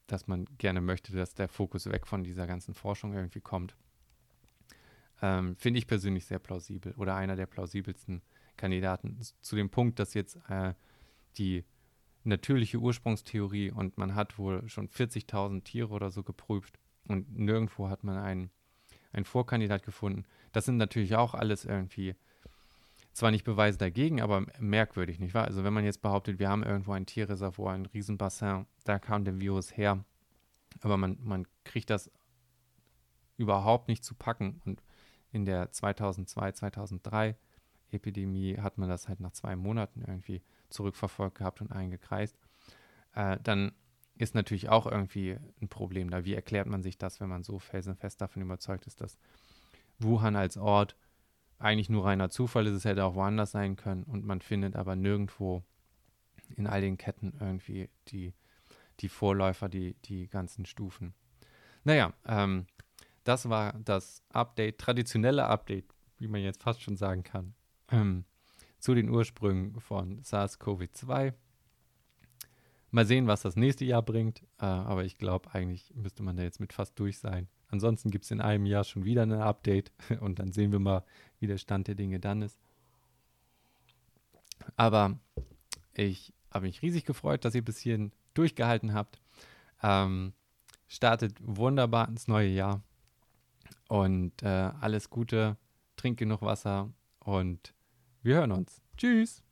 dass man gerne möchte, dass der Fokus weg von dieser ganzen Forschung irgendwie kommt. Ähm, Finde ich persönlich sehr plausibel oder einer der plausibelsten Kandidaten. Zu dem Punkt, dass jetzt äh, die natürliche Ursprungstheorie und man hat wohl schon 40.000 Tiere oder so geprüft und nirgendwo hat man einen, einen Vorkandidat gefunden. Das sind natürlich auch alles irgendwie zwar nicht Beweise dagegen, aber merkwürdig, nicht wahr? Also wenn man jetzt behauptet, wir haben irgendwo ein Tierreservoir, ein Riesenbassin, da kam der Virus her, aber man, man kriegt das überhaupt nicht zu packen und in der 2002, 2003 Epidemie hat man das halt nach zwei Monaten irgendwie zurückverfolgt gehabt und eingekreist. Äh, dann ist natürlich auch irgendwie ein Problem da. Wie erklärt man sich das, wenn man so felsenfest davon überzeugt ist, dass Wuhan als Ort eigentlich nur reiner Zufall ist, es hätte auch woanders sein können und man findet aber nirgendwo in all den Ketten irgendwie die, die Vorläufer, die, die ganzen Stufen. Naja, ähm, das war das Update, traditionelle Update, wie man jetzt fast schon sagen kann, ähm, zu den Ursprüngen von SARS-CoV-2. Mal sehen, was das nächste Jahr bringt, äh, aber ich glaube, eigentlich müsste man da jetzt mit fast durch sein. Ansonsten gibt es in einem Jahr schon wieder ein Update und dann sehen wir mal, wie der Stand der Dinge dann ist. Aber ich habe mich riesig gefreut, dass ihr bis hierhin durchgehalten habt. Ähm, startet wunderbar ins neue Jahr. Und äh, alles Gute, trink genug Wasser und wir hören uns. Tschüss.